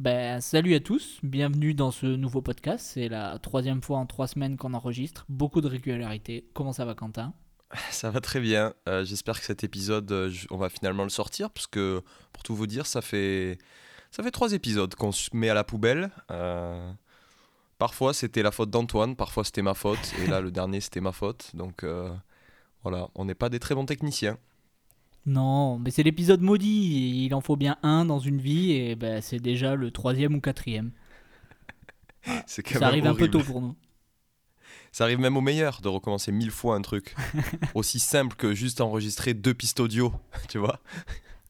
Ben, salut à tous, bienvenue dans ce nouveau podcast. C'est la troisième fois en trois semaines qu'on enregistre. Beaucoup de régularité. Comment ça va, Quentin? Ça va très bien. Euh, J'espère que cet épisode, euh, on va finalement le sortir, parce que pour tout vous dire, ça fait, ça fait trois épisodes qu'on se met à la poubelle. Euh, parfois c'était la faute d'Antoine, parfois c'était ma faute, et là le dernier c'était ma faute. Donc voilà, on n'est pas des très bons techniciens. Non, mais c'est l'épisode maudit. Il en faut bien un dans une vie et ben, c'est déjà le troisième ou quatrième. C'est quand Ça arrive un peu tôt pour nous. Ça arrive même au meilleur de recommencer mille fois un truc aussi simple que juste enregistrer deux pistes audio, tu vois.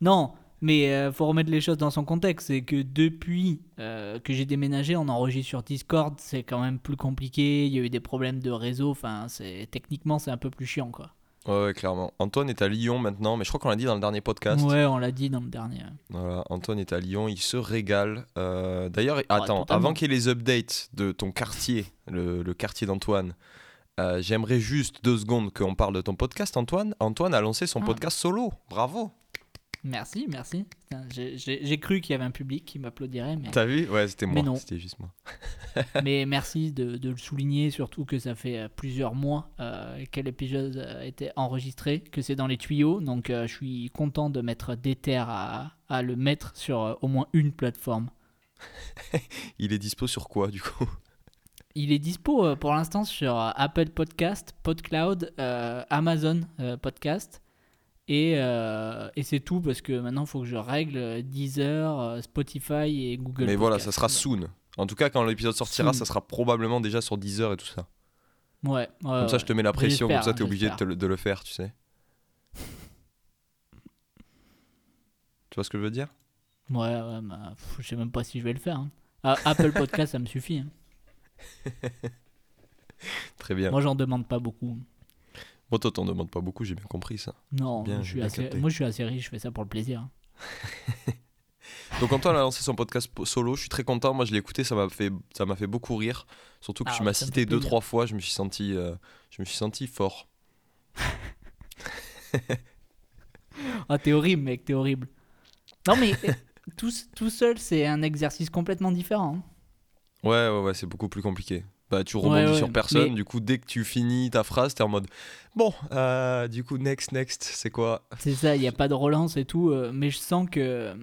Non, mais euh, faut remettre les choses dans son contexte. C'est que depuis euh, que j'ai déménagé, on enregistre sur Discord. C'est quand même plus compliqué. Il y a eu des problèmes de réseau. Enfin, c'est techniquement, c'est un peu plus chiant, quoi. Ouais, ouais, clairement. Antoine est à Lyon maintenant, mais je crois qu'on l'a dit dans le dernier podcast. Ouais, on l'a dit dans le dernier. Voilà, Antoine est à Lyon, il se régale. Euh, D'ailleurs, attends, totalement. avant qu'il y ait les updates de ton quartier, le, le quartier d'Antoine, euh, j'aimerais juste deux secondes qu'on parle de ton podcast, Antoine. Antoine a lancé son Ah. podcast solo, bravo. Merci, merci. J'ai- cru qu'il y avait un public qui m'applaudirait, mais, T'as vu Ouais, c'était Mais moi, non. c'était juste moi. mais merci de, de le souligner, surtout que ça fait euh, plusieurs mois euh, que l'épisode a été enregistré, que c'est dans les tuyaux, donc euh, je suis content de mettre des terres à, à le mettre sur euh, au moins une plateforme. Il est dispo sur quoi, du coup? Il est dispo euh, pour l'instant sur euh, Apple Podcast, PodCloud, euh, Amazon euh, Podcast. Et, euh, et c'est tout parce que maintenant il faut que je règle euh, Deezer, euh, Spotify et Google Mais voilà, ça sera soon. En tout cas, quand l'épisode sortira, Soon. ça sera probablement déjà sur Deezer et tout ça. Ouais, Comme ça, je te mets la pression, comme ça, t'es obligé de, te le- de le faire, tu sais. Tu vois ce que je veux dire? Ouais, ouais, bah, pff, je sais même pas si je vais le faire. hein. Ah, Apple Podcast, ça me suffit. hein. Très bien. Moi, j'en demande pas beaucoup. Moi, toi, t'en demandes pas beaucoup, j'ai bien compris ça. Non, Bien, je j'ai suis bien assez... capté. moi, je suis assez riche, je fais ça pour le plaisir. Donc Antoine a lancé son podcast po- solo, je suis très content. Moi je l'ai écouté, ça m'a fait ça fait beaucoup rire. Surtout que Ah tu ouais, m'as cité deux trois fois, je me suis senti euh, je me suis senti fort. Ah, t'es horrible, mec, t'es horrible. Non, mais euh, tout, tout seul, c'est un exercice complètement différent. Ouais ouais ouais, c'est beaucoup plus compliqué. Bah tu rebondis Ouais, ouais, sur personne, mais- du coup dès que tu finis ta phrase, t'es en mode bon, euh, du coup next next, c'est quoi? C'est ça, il n'y a pas de relance et tout. euh, mais je sens que euh,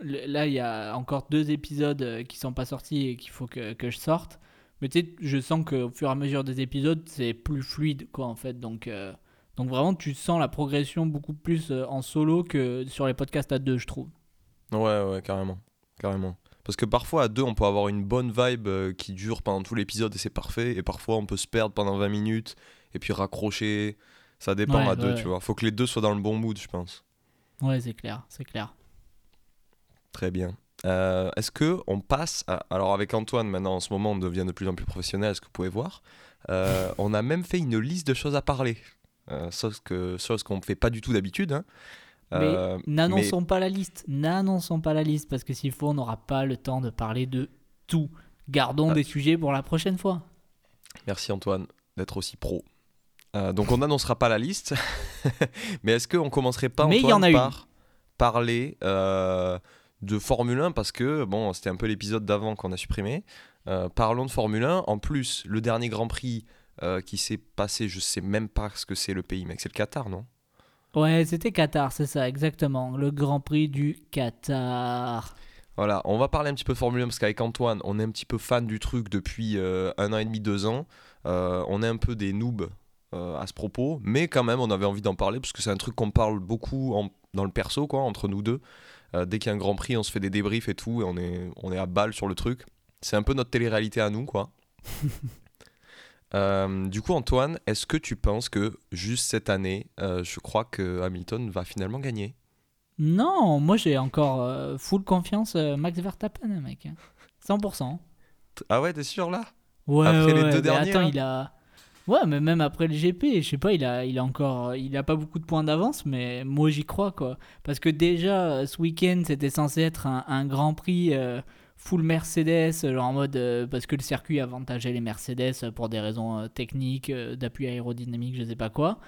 là, il y a encore deux épisodes qui sont pas sortis et qu'il faut que, que je sorte. Mais tu sais, je sens qu'au fur et à mesure des épisodes, c'est plus fluide, quoi, en fait. Donc, euh, donc vraiment, tu sens la progression beaucoup plus en solo que sur les podcasts à deux, je trouve. Ouais ouais, carrément. Carrément. Parce que parfois à deux, on peut avoir une bonne vibe euh, qui dure pendant tout l'épisode et c'est parfait et parfois on peut se perdre pendant 20 minutes et puis raccrocher. Ça dépend Ouais, à deux, ouais. tu vois. Faut que les deux soient dans le bon mood, je pense. Ouais, c'est clair, c'est clair. Très bien. Euh, Est-ce que on passe à... Alors avec Antoine, maintenant en ce moment, on devient de plus en plus professionnel, ce que vous pouvez voir? Euh, on a même fait une liste de choses à parler. Euh, chose que chose qu'on ne fait pas du tout d'habitude. hein. Euh, mais n'annonçons pas la liste, n'annonçons pas la liste, parce que s'il faut, on n'aura pas le temps de parler de tout. Gardons Ah. des sujets pour la prochaine fois. Merci Antoine d'être aussi pro. Euh, donc on n'annoncera pas la liste. mais est-ce qu'on commencerait pas Mais il y Antoine en a une. par parler euh, de Formule 1 parce que bon, c'était un peu l'épisode d'avant qu'on a supprimé. Euh, parlons de Formule 1. En plus, le dernier Grand Prix euh, qui s'est passé, je sais même pas ce que c'est le pays, mec. C'est le Qatar, non? Ouais, c'était Qatar, c'est ça, exactement. Le Grand Prix du Qatar. Voilà, on va parler un petit peu de Formule 1 parce qu'avec Antoine, on est un petit peu fan du truc depuis euh, un an et demi, deux ans. Euh, on est un peu des noobs euh, à ce propos, mais quand même, on avait envie d'en parler parce que c'est un truc qu'on parle beaucoup en- dans le perso, quoi, entre nous deux. Dès qu'il y a un Grand Prix, on se fait des débriefs et tout, et on est, on est à balle sur le truc. C'est un peu notre télé-réalité à nous, quoi. Euh, du coup, Antoine, est-ce que tu penses que juste cette année, euh, je crois que Hamilton va finalement gagner? Non, moi j'ai encore euh, full confiance Max Verstappen, mec. 100%. Ah ouais, t'es sûr là? Ouais, Après les deux mais derniers, Attends, là il a. Ouais, mais même après le GP, je sais pas, il a, il a encore. Il a pas beaucoup de points d'avance, mais moi j'y crois, quoi. Parce que déjà, ce week-end, c'était censé être un, un grand prix full Mercedes, genre en mode. euh, parce que le circuit avantageait les Mercedes euh, pour des raisons euh, techniques, euh, d'appui aérodynamique, je sais pas quoi.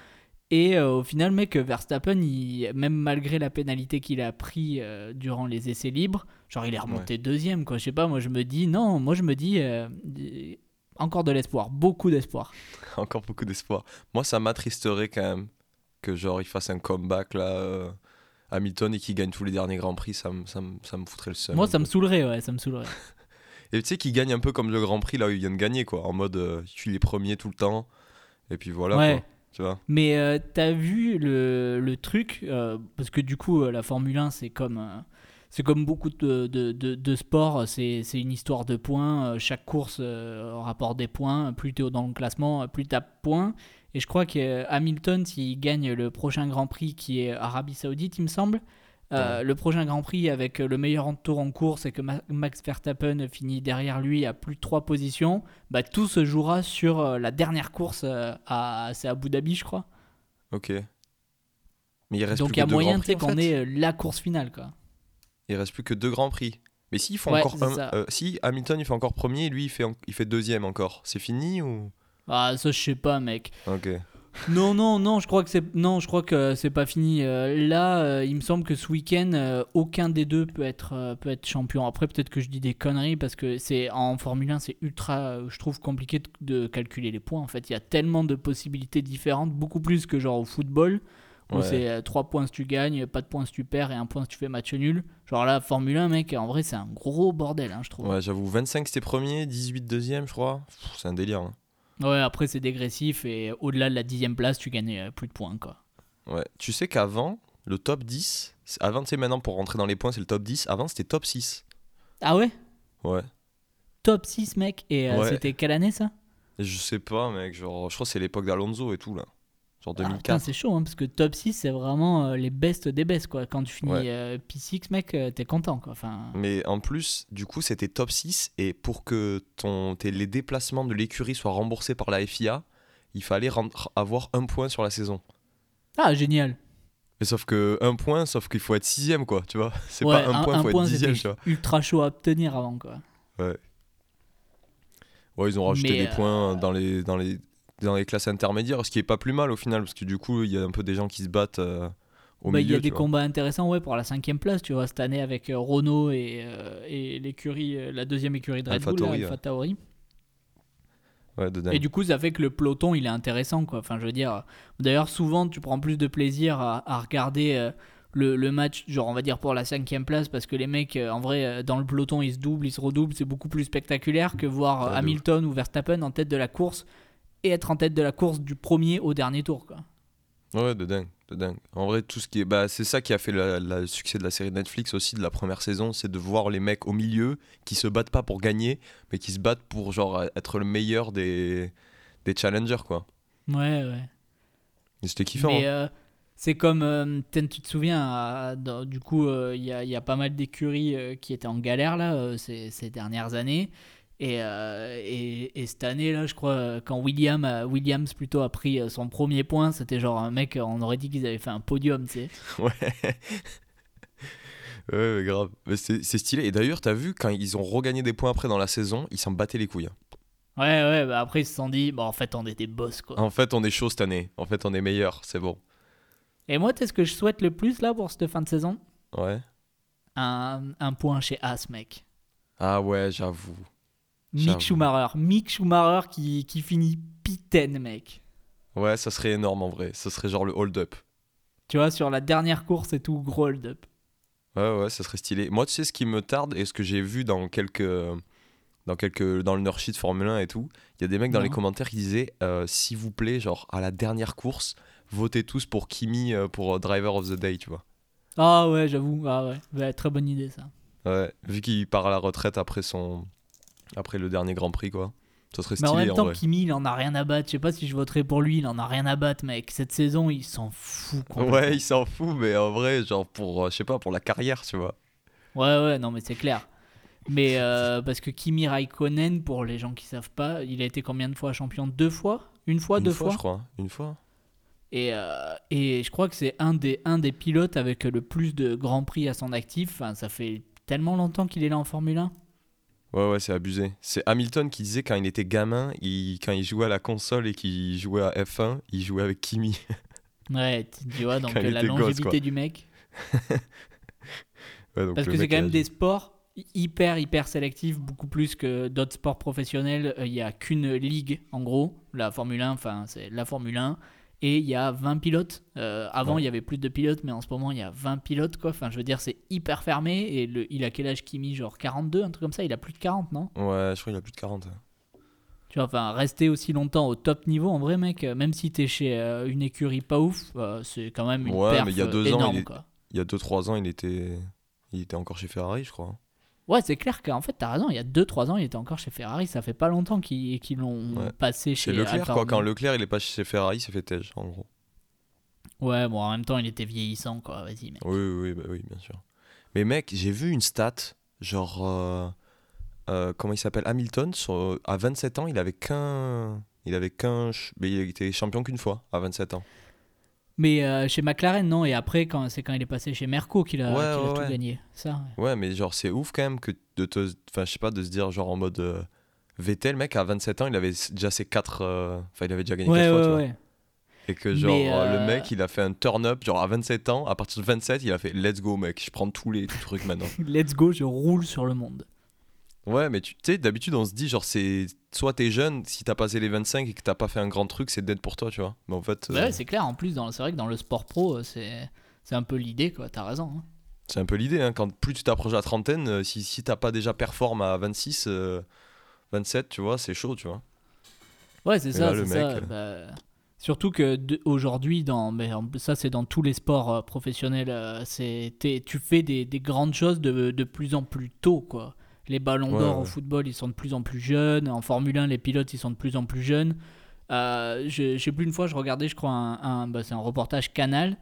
Et euh, au final, mec, Verstappen, il, même malgré la pénalité qu'il a pris euh, durant les essais libres, genre il est remonté deuxième, quoi. Je sais pas, moi je me dis, non, moi je me dis, euh, encore de l'espoir, beaucoup d'espoir. encore beaucoup d'espoir. Moi, ça m'attristerait quand même que genre il fasse un comeback là. Hamilton et qu'il gagne tous les derniers grands prix, ça me, ça me, ça me foutrait le seum. Moi, ça me saoulerait, ouais, ça me saoulerait. et tu sais qu'il gagne un peu comme le Grand Prix là où il vient de gagner, quoi. En mode, je suis les premiers tout le temps. Et puis voilà. Ouais. Quoi. Tu vois Mais euh, t'as vu le, le truc, euh, parce que du coup, euh, la Formule 1, c'est comme, c'est comme beaucoup de, de, de, sports, c'est, c'est une histoire de points. chaque course rapporte des points. Plus t'es dans le classement, plus t'as points. Et je crois que Hamilton, s'il gagne le prochain Grand Prix qui est Arabie Saoudite, il me semble, euh, le prochain Grand Prix avec le meilleur tour en course et que Max Verstappen finit derrière lui à plus de 3 positions, bah, tout se jouera sur euh, la dernière course euh, à c'est Abu Dhabi, je crois. Ok. Mais il reste Donc il y a moyen qu'on ait la course finale. Quoi. Il reste plus que deux Grands Prix. Mais s'il faut encore si Hamilton il fait encore premier, lui il fait, il fait deuxième encore, c'est fini ou? Ah ça je sais pas mec. Ok. Non, non, non, je crois que c'est non, je crois que c'est pas fini. Euh, là, euh, il me semble que ce week-end, euh, aucun des deux peut être peut être champion. Après, peut-être que je dis des conneries parce que c'est en Formule 1, c'est ultra, je trouve compliqué de, calculer les points. En fait, il y a tellement de possibilités différentes, beaucoup plus que genre au football où c'est 3 points si tu gagnes, pas de points si tu perds et 1 point si tu fais match nul. Genre là, Formule 1, mec, en vrai, c'est un gros bordel, hein, je trouve. Ouais, j'avoue, 25 c'était premier, 18 deuxième, je crois. C'est un délire. Hein. Ouais, après c'est dégressif et au-delà de la dixième place, tu gagnes euh, plus de points. Quoi. Ouais, tu sais qu'avant, le top 10, avant, tu sais, maintenant pour rentrer dans les points, c'est le top 10. Avant, c'était top 6. Ah ouais? Ouais. Top 6, mec. Et euh, c'était quelle année ça? Je sais pas, mec. Genre, je crois que c'est l'époque d'Alonso et tout là. Genre 2004. Ah, c'est chaud, hein, parce que top 6, c'est vraiment euh, les best des best. Quoi. Quand tu finis euh, P6, mec, euh, t'es content. Quoi. Enfin... Mais en plus, du coup, c'était top 6. Et pour que ton, les déplacements de l'écurie soient remboursés par la FIA, il fallait avoir un point sur la saison. Ah, génial. Mais sauf que un point, sauf qu'il faut être sixième, quoi, tu vois. C'est pas un, point, il faut être dixième, tu vois. ultra chaud à obtenir avant, quoi. Ouais. Ouais, ils ont rajouté des points dans les, dans les dans les classes intermédiaires, ce qui est pas plus mal au final, parce que du coup, il y a un peu des gens qui se battent euh, au bah, milieu. Il y a des combats intéressants ouais, pour la cinquième place, tu vois, cette année avec euh, Renault et, euh, et l'écurie, la deuxième écurie de Red Bull, Alpha Tauri. Ouais, et du coup, ça fait que le peloton, il est intéressant, quoi. Enfin, je veux dire, d'ailleurs, souvent, tu prends plus de plaisir à, à regarder le, le, match, genre, on va dire pour la cinquième place, parce que les mecs, en vrai, dans le peloton, ils se doublent, ils se redoublent, c'est beaucoup plus spectaculaire que voir Hamilton ou Verstappen en tête de la course et être en tête de la course du premier au dernier tour. Quoi. Ouais, de dingue, de dingue. En vrai, tout ce qui est, bah, c'est ça qui a fait le succès de la série Netflix aussi de la première saison, c'est de voir les mecs au milieu qui se battent pas pour gagner, mais qui se battent pour genre être le meilleur des, des challengers, quoi. Ouais, ouais. C'était kiffant. Mais, hein. euh, c'est comme, euh, tu te souviens, du coup, euh, il y, a, y, a, pas mal d'écuries qui étaient en galère là ces, ces dernières années. Euh, et, et, cette année-là, je crois, quand William, Williams plutôt a pris euh, son premier point, c'était genre un mec, on aurait dit qu'ils avaient fait un podium, tu sais. Ouais. ouais, grave. C'est stylé. Et d'ailleurs, t'as vu, quand ils ont regagné des points après dans la saison, ils s'en battaient les couilles. Hein. Ouais, ouais, bah après ils se sont dit, bon, en fait, on est des boss, quoi. En fait, on est chaud cette année. En fait, on est meilleur, c'est bon. Et moi, tu ce que je souhaite le plus là pour cette fin de saison? Ouais. Un, un point chez As, mec. Ah ouais, j'avoue. Mick Schumacher. Mick Schumacher qui, qui finit pitaine, mec. Ouais, ça serait énorme en vrai. Ça serait genre le hold-up. Tu vois, sur la dernière course et tout, gros hold-up. Ouais, ouais, ça serait stylé. Moi, tu sais ce qui me tarde et ce que j'ai vu dans quelques. Dans, quelques, dans le Nurshit Formule 1 et tout, il y a des mecs dans les commentaires qui disaient euh, S'il vous plaît, genre à la dernière course, votez tous pour Kimi euh, pour euh, Driver of the Day, tu vois. Ah ouais, j'avoue. Ah ouais. très bonne idée ça. Ouais, vu qu'il part à la retraite après son, après le dernier Grand Prix, quoi. Ça serait stylé. Mais en même temps, Kimi, il en a rien à battre. Je sais pas si je voterai pour lui, il en a rien à battre, mec. Cette saison, il s'en fout. Ouais, il s'en fout, mais en vrai, genre pour, euh, je sais pas, pour la carrière, tu vois. Ouais, ouais, non, mais c'est clair. Mais euh, parce que Kimi Raikkonen, pour les gens qui savent pas, il a été combien de fois champion? Deux fois? Une fois, deux fois, je crois. Une fois. Et, euh, et je crois que c'est un des, un des pilotes avec le plus de grands prix à son actif. Enfin, ça fait tellement longtemps qu'il est là en Formule 1. Ouais, ouais, c'est abusé. C'est Hamilton qui disait quand il était gamin, il, quand il jouait à la console et qu'il jouait à F1, il jouait avec Kimi. Ouais, tu vois, donc la gosse, longévité du mec. Ouais, donc Parce que c'est quand même des sports hy- hyper, hyper sélectifs, beaucoup plus que d'autres sports professionnels. Euh, Il n'y a qu'une ligue, en gros, la Formule 1, enfin, c'est la Formule 1. Et il y a 20 pilotes. Euh, avant, Ouais. il y avait plus de pilotes, mais en ce moment, il y a 20 pilotes, quoi. Enfin, je veux dire, c'est hyper fermé. Et le, il a quel âge Kimi? Genre 42, un truc comme ça? Il a plus de 40, non? Ouais, je crois qu'il a plus de 40. Tu vois, enfin, rester aussi longtemps au top niveau, en vrai, mec, euh, même si t'es chez euh, une écurie pas ouf, euh, c'est quand même une Ouais, perf mais il y a deux ans, il est- quoi. Il y a 2-3 ans, il était... il était encore chez Ferrari, je crois. Ouais, c'est clair qu'en fait, t'as raison, il y a 2-3 ans, il était encore chez Ferrari, ça fait pas longtemps qu'ils qu'ils l'ont Ouais. passé Chez Leclerc, Alfa quoi. Quand. Leclerc, il est pas chez Ferrari, il s'est fait tège, en gros. Ouais, bon, en même temps, il était vieillissant, quoi, vas-y, mec. Oui, oui, bah oui, bien sûr. Mais mec, j'ai vu une stat, genre, euh, euh, comment il s'appelle? Hamilton, sur- à 27 ans, il avait qu'un. Il avait qu'un. Mais il était champion qu'une fois, à 27 ans. Mais euh, chez McLaren, non, et après, quand, c'est quand il est passé chez Merco qu'il a, Ouais, qu'il a ouais, tout ouais. gagné. Ça, ouais. Mais genre, c'est ouf quand même que de te. Enfin, je sais pas, de se dire, genre, en mode. euh, Vettel, mec, à 27 ans, il avait déjà ses 4. Enfin, il avait déjà gagné 4 Ouais, fois, tu vois. ouais. Et que, genre, euh, le euh, mec, il a fait un turn-up, genre, à 27 ans. À partir de 27, il a fait Let's go, mec, je prends tous les trucs maintenant. Let's go, je roule sur le monde. Ouais, mais tu sais, d'habitude, on se dit, genre, c'est. Soit t'es jeune, si t'as passé les 25 et que t'as pas fait un grand truc, c'est dead pour toi, tu vois. Mais en fait, Bah euh, ouais, c'est clair, en plus, dans- c'est vrai que dans le sport pro, euh, c'est c'est un peu l'idée, quoi, t'as raison. hein. c'est un peu l'idée, hein. Quand plus tu t'approches de la trentaine, euh, si, si t'as pas déjà performe à 26, euh, 27, tu vois, c'est chaud, tu vois. Ouais, c'est ça, c'est ça. bah, Surtout que aujourd'hui, dans, mais ça c'est dans tous les sports euh, professionnels, euh, c'est tu fais des, des grandes choses de, de plus en plus tôt, quoi. Les ballons Ouais, d'or au ouais. football, ils sont de plus en plus jeunes. En Formule 1, les pilotes, ils sont de plus en plus jeunes. Euh, je, je sais plus une fois, je regardais, je crois, un, un- bah, c'est un reportage Canal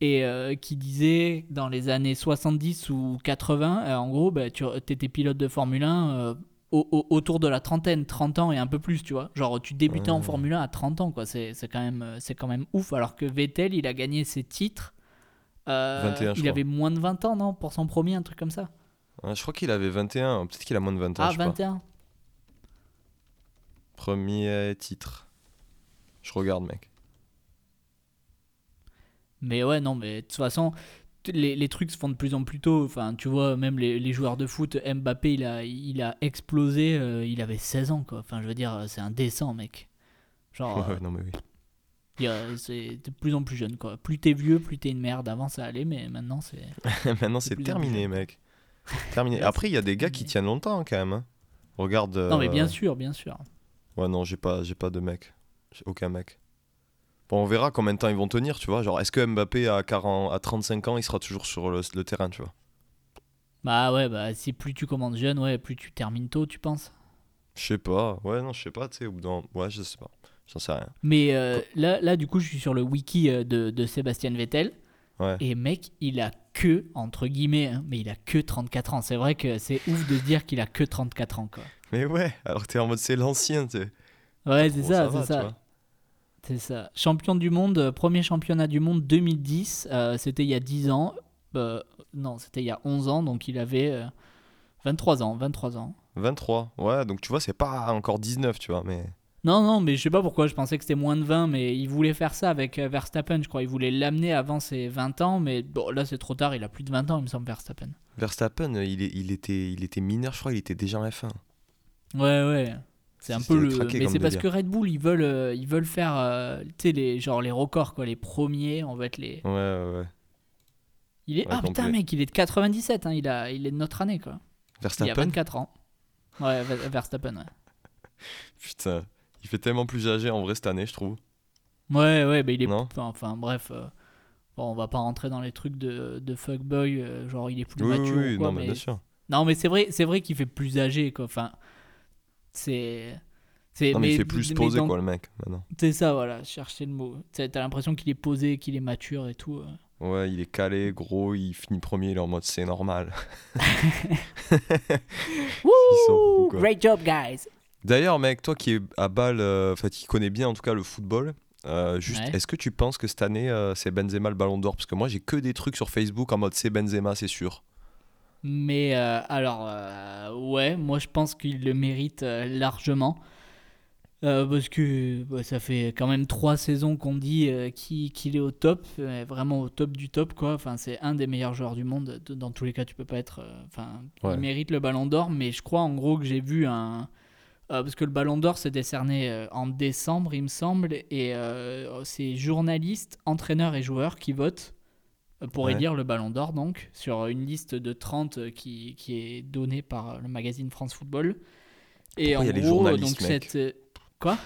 et euh, qui disait dans les années 70 ou 80, euh, en gros, bah, tu étais pilote de Formule 1 euh, au- au- autour de la trentaine, 30 ans et un peu plus, tu vois. Genre, tu débutais en. Formule 1 à 30 ans, quoi. C'est quand, même, c'est quand même ouf. Alors que Vettel, il a gagné ses titres. 21, je il crois. avait moins de 20 ans, non? Pour son premier, un truc comme ça. Ouais, je crois qu'il avait 21, peut-être qu'il a moins de 20 ans, Ah, je sais pas. 21 Premier titre. Je regarde, mec. Mais ouais, non, mais de toute façon, les, les trucs se font de plus en plus tôt. Enfin, tu vois, même les, les joueurs de foot, Mbappé, il a, il a explosé, euh, il avait 16 ans, quoi. Enfin, je veux dire, c'est indécent, mec. Genre, euh, non, mais oui. c'est de plus en plus jeune, quoi. Plus t'es vieux, plus t'es une merde. Avant, ça allait, mais maintenant, c'est. Maintenant, c'est terminé, mec. Terminé. Après, il y a des gars qui tiennent longtemps, hein, quand même. hein. Regarde. Non, mais euh, bien sûr, bien sûr. Ouais, non, j'ai pas, j'ai pas de mec. J'ai aucun mec. Bon, on verra combien de temps ils vont tenir, tu vois. Genre, est-ce que Mbappé à, 40, à 35 ans, il sera toujours sur le, le terrain, tu vois? Bah ouais, bah si plus tu commences jeune, ouais, plus tu termines tôt, tu penses? Je sais pas. Ouais, non, je sais pas, tu sais. au bout d'un- Ouais, je sais pas. J'en sais rien. Mais euh, là, là, du coup, je suis sur le wiki euh, de, de Sébastien Vettel. Ouais. Et mec, il a que, entre guillemets, hein, mais il a que 34 ans. C'est vrai que c'est ouf de se dire qu'il a que 34 ans, quoi. Mais ouais, alors t'es en mode c'est l'ancien, tu sais. Ouais, c'est ça, c'est ça. C'est ça. Champion du monde, euh, premier championnat du monde 2010. euh, c'était il y a 10 ans. Euh, non, c'était il y a 11 ans, donc il avait euh, 23 ans. 23 ans. 23. Ouais, donc tu vois, c'est pas encore 19, tu vois, mais. Non, non, mais je sais pas pourquoi, je pensais que c'était moins de 20, mais il voulait faire ça avec euh, Verstappen, je crois. Il voulait l'amener avant ses 20 ans, mais bon, là c'est trop tard, il a plus de 20 ans, il me semble, Verstappen. Verstappen, il, est, il, était, il était mineur, je crois, il était déjà en F1. Ouais, ouais. C'est un peu le. Mais c'est parce que Red Bull, ils veulent, euh, ils veulent faire, euh, tu sais, les, genre les records, quoi, les premiers, on va être les. Ouais, ouais, ouais. Il est... Ouais, ah putain, mec, il est de 97, hein, il, a... il est de notre année, quoi. Il a Verstappen? 24 ans. Ouais, Ver- Verstappen, ouais. Putain, il fait tellement plus âgé en vrai cette année, je trouve. Ouais, ouais, bah il est. Non Enfin, enfin, bref. euh, Bon, on va pas rentrer dans les trucs de, de fuckboy, euh, genre il est plus Oui, mature. oui, ou quoi, non, mais bien sûr. Non, mais c'est vrai, c'est vrai qu'il fait plus âgé, quoi. Enfin, c'est. c'est- Non, mais, il fait plus mais dans- quoi, le mec, maintenant. C'est ça, voilà, chercher le mot. T'as t'as l'impression qu'il est posé, qu'il est mature et tout. euh. Ouais, il est calé, gros, il finit premier, il est en mode c'est normal. Wouh. Great job, guys! D'ailleurs, mec, toi qui es à balle, euh, enfin, qui connais bien en tout cas le football, euh, juste, Ouais. est-ce que tu penses que cette année euh, c'est Benzema le ballon d'or? Parce que moi j'ai que des trucs sur Facebook en mode c'est Benzema, c'est sûr. Mais euh, alors, ouais, moi je pense qu'il le mérite largement. Parce que bah, ça fait quand même trois saisons qu'on dit qu'il est au top, vraiment au top du top quoi. Enfin, c'est un des meilleurs joueurs du monde. De- Dans tous les cas, tu peux pas être. Enfin, Ouais. il mérite le Ballon d'Or, mais je crois en gros que j'ai vu un. Euh, parce que le Ballon d'Or s'est décerné euh, en décembre, il me semble, et euh, c'est journalistes, entraîneurs et joueurs qui votent pour Ouais. élire le Ballon d'Or, donc, sur une liste de 30 euh, qui, qui est donnée par le magazine France Football. Et Pourquoi en il y a des gros, journalistes, donc mec cette. Quoi?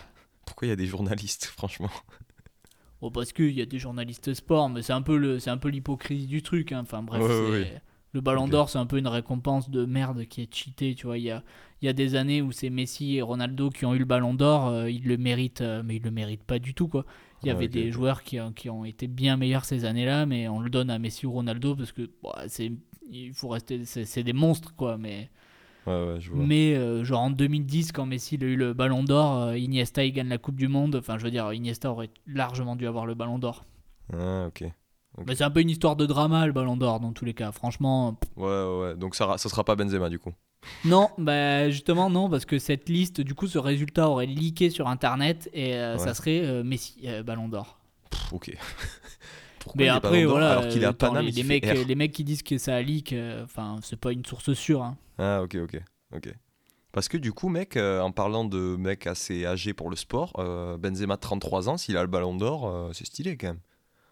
Pourquoi il y a des journalistes, franchement? Oh, parce qu'il y a des journalistes sport, mais c'est un peu le, c'est un peu l'hypocrisie du truc. hein. Enfin bref, ouais. Le Ballon d'Or, c'est un peu une récompense de merde qui est cheatée. Tu vois, il y a, il y a des années où c'est Messi et Ronaldo qui ont eu le Ballon d'Or, euh, ils le méritent, euh, mais ils le méritent pas du tout quoi. Il y Ouais, avait des joueurs qui, ont- qui ont été bien meilleurs ces années-là, mais on le donne à Messi ou Ronaldo parce que bon, c'est, il faut rester, c'est, c'est des monstres quoi. Mais Ouais, ouais, je vois. mais euh, genre en 2010, quand Messi a eu le Ballon d'Or, Iniesta il gagne la Coupe du Monde. Enfin, je veux dire, Iniesta aurait largement dû avoir le Ballon d'Or. Ah, ok. Mais c'est un peu une histoire de drama le Ballon d'Or dans tous les cas. Franchement, Ouais, ouais, ouais. Donc ça, ça sera pas Benzema du coup. non, bah justement non, parce que cette liste, du coup, ce résultat aurait leaké sur Internet et euh, Ouais. ça serait euh, Messi euh, Ballon d'Or. Ok. Pourquoi Mais après, voilà, alors qu'il attends, Paname les, les mecs, R les mecs qui disent que ça a leak, enfin, c'est pas une source sûre. hein. Ah, ok, ok, ok. Parce que du coup, mec, en parlant de mec assez âgé pour le sport, Benzema 33 ans, s'il a le ballon d'or, c'est stylé quand même.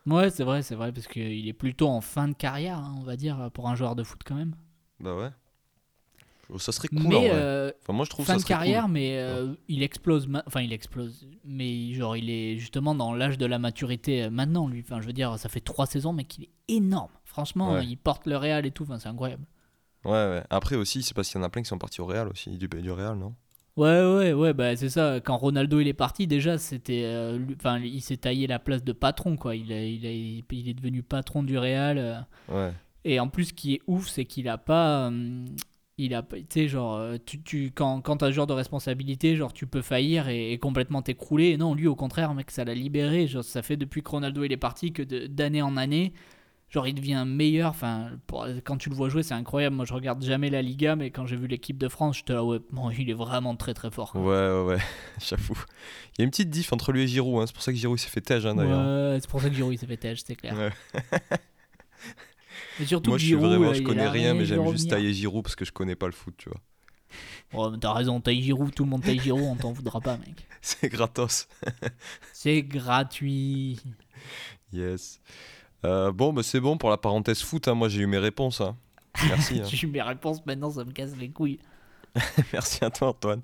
Ouais, c'est vrai, c'est vrai, parce qu'il est plutôt en fin de carrière, hein, on va dire, pour un joueur de foot quand même. Bah ouais. Oh, Ça serait cool en mais vrai. euh, Enfin, moi je trouve fin ça de carrière, cool. mais euh, il explose. Enfin, il explose. Mais genre, il est justement dans l'âge de la maturité euh, maintenant, lui. Enfin, je veux dire, ça fait trois saisons, mais qu'il est énorme. Franchement, Ouais. il porte le Real et tout. Enfin, c'est incroyable. Ouais, ouais. Après aussi, c'est parce qu'il y en a plein qui sont partis au Real aussi, du, du Real, non? Ouais, ouais, ouais, bah c'est ça. Quand Ronaldo il est parti, déjà, c'était, euh, lui- enfin, il s'est taillé la place de patron, quoi. Il, a- il, a- il est devenu patron du Real. euh. Ouais. Et en plus, ce qui est ouf, c'est qu'il a pas. euh, il a pas- tu sais, genre, euh, tu, tu, quand, quand t'as ce genre de responsabilité, genre, tu peux faillir et, et complètement t'écrouler. Et non, lui, au contraire, mec, ça l'a libéré. Genre, ça fait depuis que Ronaldo il est parti que de- d'année en année, genre, il devient meilleur. Enfin, pour- quand tu le vois jouer, c'est incroyable. Moi, je regarde jamais la Liga, mais quand j'ai vu l'équipe de France, j'étais là, ouais, bon, il est vraiment très très fort. quoi. Ouais, ouais, ouais. J'avoue. Il y a une petite diff entre lui et Giroud, hein. c'est pour ça que Giroud s'est fait tège hein, d'ailleurs. Ouais, c'est pour ça que Giroud s'est fait têche, c'est clair. Mais surtout Moi que je suis Giroud, vraiment, euh, je est connais rien, mais j'aime juste tailler Giroud parce que je connais pas le foot, tu vois. Oh, mais t'as raison, taille Giroud, tout le monde taille Giroud, on t'en voudra pas, mec. C'est gratos. C'est gratuit. Yes. Euh, bon, bah, c'est bon pour la parenthèse foot, hein. moi j'ai eu mes réponses. hein. Merci. hein. J'ai eu mes réponses maintenant, ça me casse les couilles. Merci à toi, Antoine.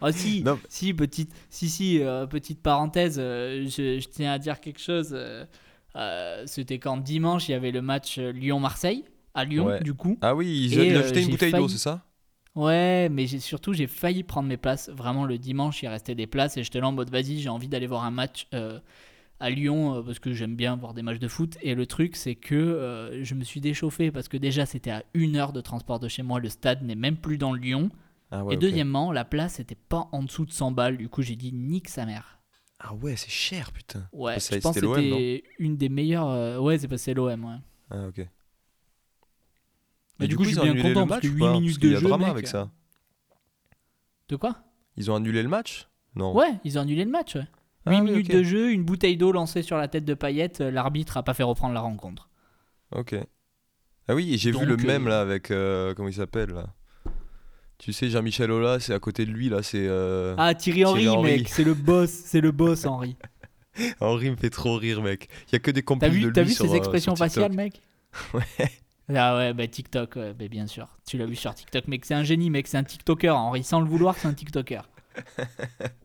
Ah si, Non, si, petite, si, si, euh, petite parenthèse, euh, je, je tiens à dire quelque chose. euh, C'était quand dimanche, il y avait le match Lyon-Marseille, à Lyon, Ouais. du coup. Ah oui, il, Et, a jeté une bouteille d'eau, c'est ça? Ouais, mais surtout, j'ai failli prendre mes places. Vraiment, le dimanche, il restait des places et j'étais là en mode, vas-y, j'ai envie d'aller voir un match à Lyon euh, parce que j'aime bien voir des matchs de foot. Et le truc, c'est que euh, je me suis déchauffé parce que déjà, c'était à une heure de transport de chez moi. Le stade n'est même plus dans Lyon. Ah ouais, et deuxièmement, la place était pas en dessous de 100 balles. Du coup, j'ai dit, nique sa mère. Ah ouais, c'est cher, putain. Ouais, Ça, je pense que c'était une des meilleures. euh, Ouais, c'est passé l'OM, ouais. Ah ok. Mais du coup, je ils suis ont bien content parce match que ou 8 pas minutes Parce de y a jeu. drama mec. avec ça. De quoi? Ils ont annulé le match? Non. Ouais, ils ont annulé le match. Ouais. 8 Ah oui, minutes de jeu, une bouteille d'eau lancée sur la tête de Payet, euh, l'arbitre a pas fait reprendre la rencontre. Ok. Ah oui, j'ai vu le euh, même là avec. euh, comment il s'appelle là? Tu sais, Jean-Michel Aulas, c'est à côté de lui là, c'est. euh, Ah, Thierry Henry, Thierry Henry. mec, c'est le boss, c'est le boss Henry. Henri me fait trop rire, mec. Il y a que des compiles de vu, lui t'as vu sur, ses euh, expressions faciales, mec? Ouais. Ah ouais, bah TikTok, ouais, bah bien sûr. Tu l'as vu sur TikTok, mec, c'est un génie, mec, c'est un TikToker. Henry, sans le vouloir, c'est un TikToker.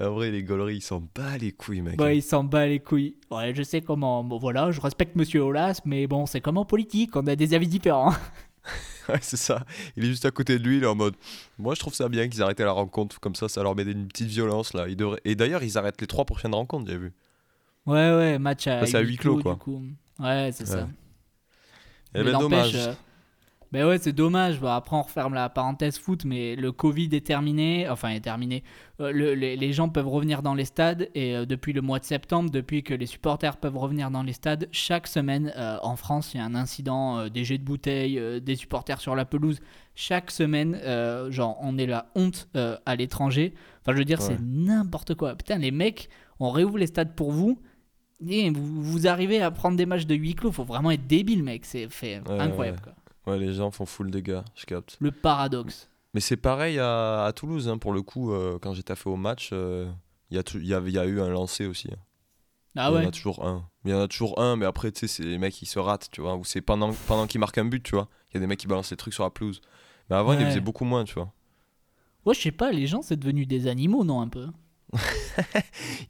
En vrai, les gauleries, ils s'en bat les couilles, mec. Bah, il s'en bat les couilles. Ouais, je sais comment. Bon, voilà, je respecte Monsieur Olas, mais bon, c'est comme en politique, on a des avis différents. Ouais, c'est ça. Il est juste à côté de lui, il est en mode. Moi, je trouve ça bien qu'ils arrêtent la rencontre comme ça, ça leur met une petite violence là. Ils devraient- Et d'ailleurs, ils arrêtent les trois prochaines rencontres, j'ai vu. Ouais, ouais, match à, Bah, c'est à huis clos, quoi. du coup. Ouais, c'est ça. Eh ben, dommage. euh, Ben ouais, c'est dommage. Bon, après, on referme la parenthèse foot, mais le Covid est terminé. Enfin, est terminé. Euh, le- les, les gens peuvent revenir dans les stades. Et euh, depuis le mois de septembre, depuis que les supporters peuvent revenir dans les stades, chaque semaine euh, en France, il y a un incident, des jets de bouteilles, des supporters sur la pelouse. Chaque semaine, genre, on est la honte à l'étranger. Enfin, je veux dire, Ouais. c'est n'importe quoi. Putain, les mecs, on réouvre les stades pour vous. Et vous, vous arrivez à prendre des matchs de huis clos. Faut vraiment être débile, mec. C'est fait incroyable, quoi. Ouais, les gens font full dégâts, je capte. Le paradoxe. Mais c'est pareil à, à Toulouse, hein, pour le coup, euh, quand j'étais fait au match, euh, il y, a il y, avait- il y a eu un lancé aussi. hein. Ah il y ouais en a toujours un. Il y en a toujours un, mais après, tu sais, c'est les mecs qui se ratent, tu vois, ou c'est pendant, pendant qu'ils marquent un but, tu vois. Il y a des mecs qui balancent des trucs sur la pelouse. Mais avant, ils les Ouais. faisaient beaucoup moins, tu vois. Ouais, je sais pas, les gens, c'est devenu des animaux, non, un peu?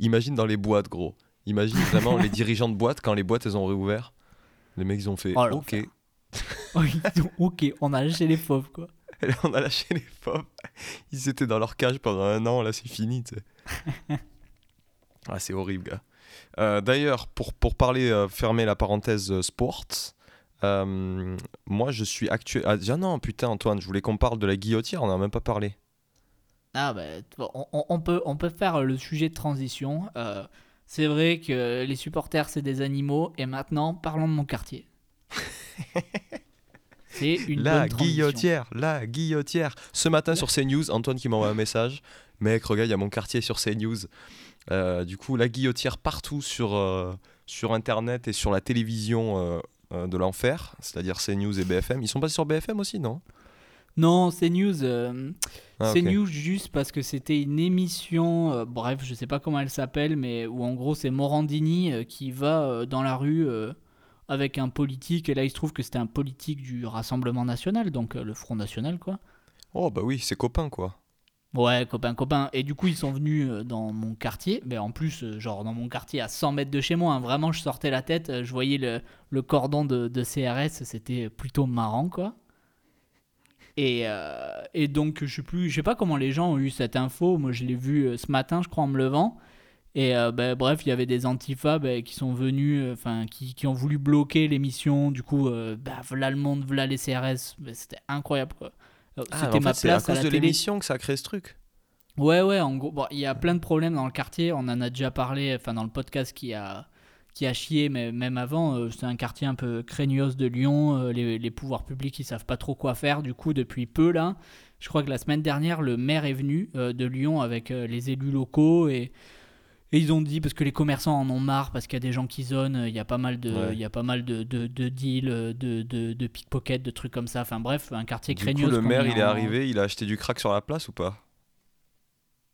Imagine dans les boîtes, gros. Imagine vraiment les dirigeants de boîtes quand les boîtes elles ont réouvert. Les mecs ils ont fait Oh, OK. Oh, ok, on a lâché les fauves, quoi. Là, on a lâché les pommes. Ils étaient dans leur cage pendant un an, là c'est fini. tu sais. ah, c'est horrible, gars. Euh, D'ailleurs, pour, pour parler, euh, fermer la parenthèse euh, sports, euh, moi je suis actuel. Ah, déjà non, putain, Antoine, je voulais qu'on parle de la guillotière, on n'en a même pas parlé. Ah bah, on, peut, on peut faire le sujet de transition. C'est vrai que les supporters, c'est des animaux. Et maintenant, parlons de mon quartier. c'est une la bonne guillotière, la guillotière. Ce matin sur CNews, Antoine qui m'envoie un message. Mec, regarde, il y a mon quartier sur CNews. Euh, du coup, la guillotière partout sur, euh, sur Internet et sur la télévision euh, euh, de l'enfer, c'est-à-dire CNews et BFM. Ils sont passés sur BFM aussi, non? Non, c'est news. euh, Ah, news juste parce que c'était une émission, euh, bref, je sais pas comment elle s'appelle, mais où en gros c'est Morandini euh, qui va euh, dans la rue euh, avec un politique, et là il se trouve que c'était un politique du Rassemblement National, donc euh, le Front National quoi. Oh, bah oui, c'est copain, quoi. Ouais, copain, copain. Et du coup, ils sont venus euh, dans mon quartier. Mais en plus, euh, genre dans mon quartier à 100 mètres de chez moi. hein. Vraiment, je sortais la tête. Je voyais le, le cordon de, de CRS. C'était plutôt marrant, quoi. Et, euh, et donc, je sais plus, je sais pas comment les gens ont eu cette info. Moi, je l'ai vu ce matin, je crois, en me levant. Et euh, ben, bref, il y avait des antifas ben, qui sont venus, euh, enfin, qui, qui ont voulu bloquer l'émission. Du coup, euh, bah, voilà le monde, voilà les CRS. Ben, C'était incroyable. Euh, Ah, C'était en ma fait, c'est à place à cause la de l'émission que ça a créé ce truc. Ouais, ouais, en gros, bon, il y a plein de problèmes dans le quartier. On en a déjà parlé, enfin, dans le podcast qui a, qui a chié, mais même avant, euh, c'est un quartier un peu craignos de Lyon. les, les pouvoirs publics, ils savent pas trop quoi faire. Du coup, depuis peu, là, je crois que la semaine dernière, le maire est venu de Lyon avec les élus locaux et. Et ils ont dit, parce que les commerçants en ont marre, parce qu'il y a des gens qui zonent, il y a pas mal de, Ouais. il y a pas mal de, de, de deals, de, de, de pickpockets, de trucs comme ça. Enfin bref, un quartier Du craignos. coup, le maire, il est en- arrivé, il a acheté du crack sur la place ou pas?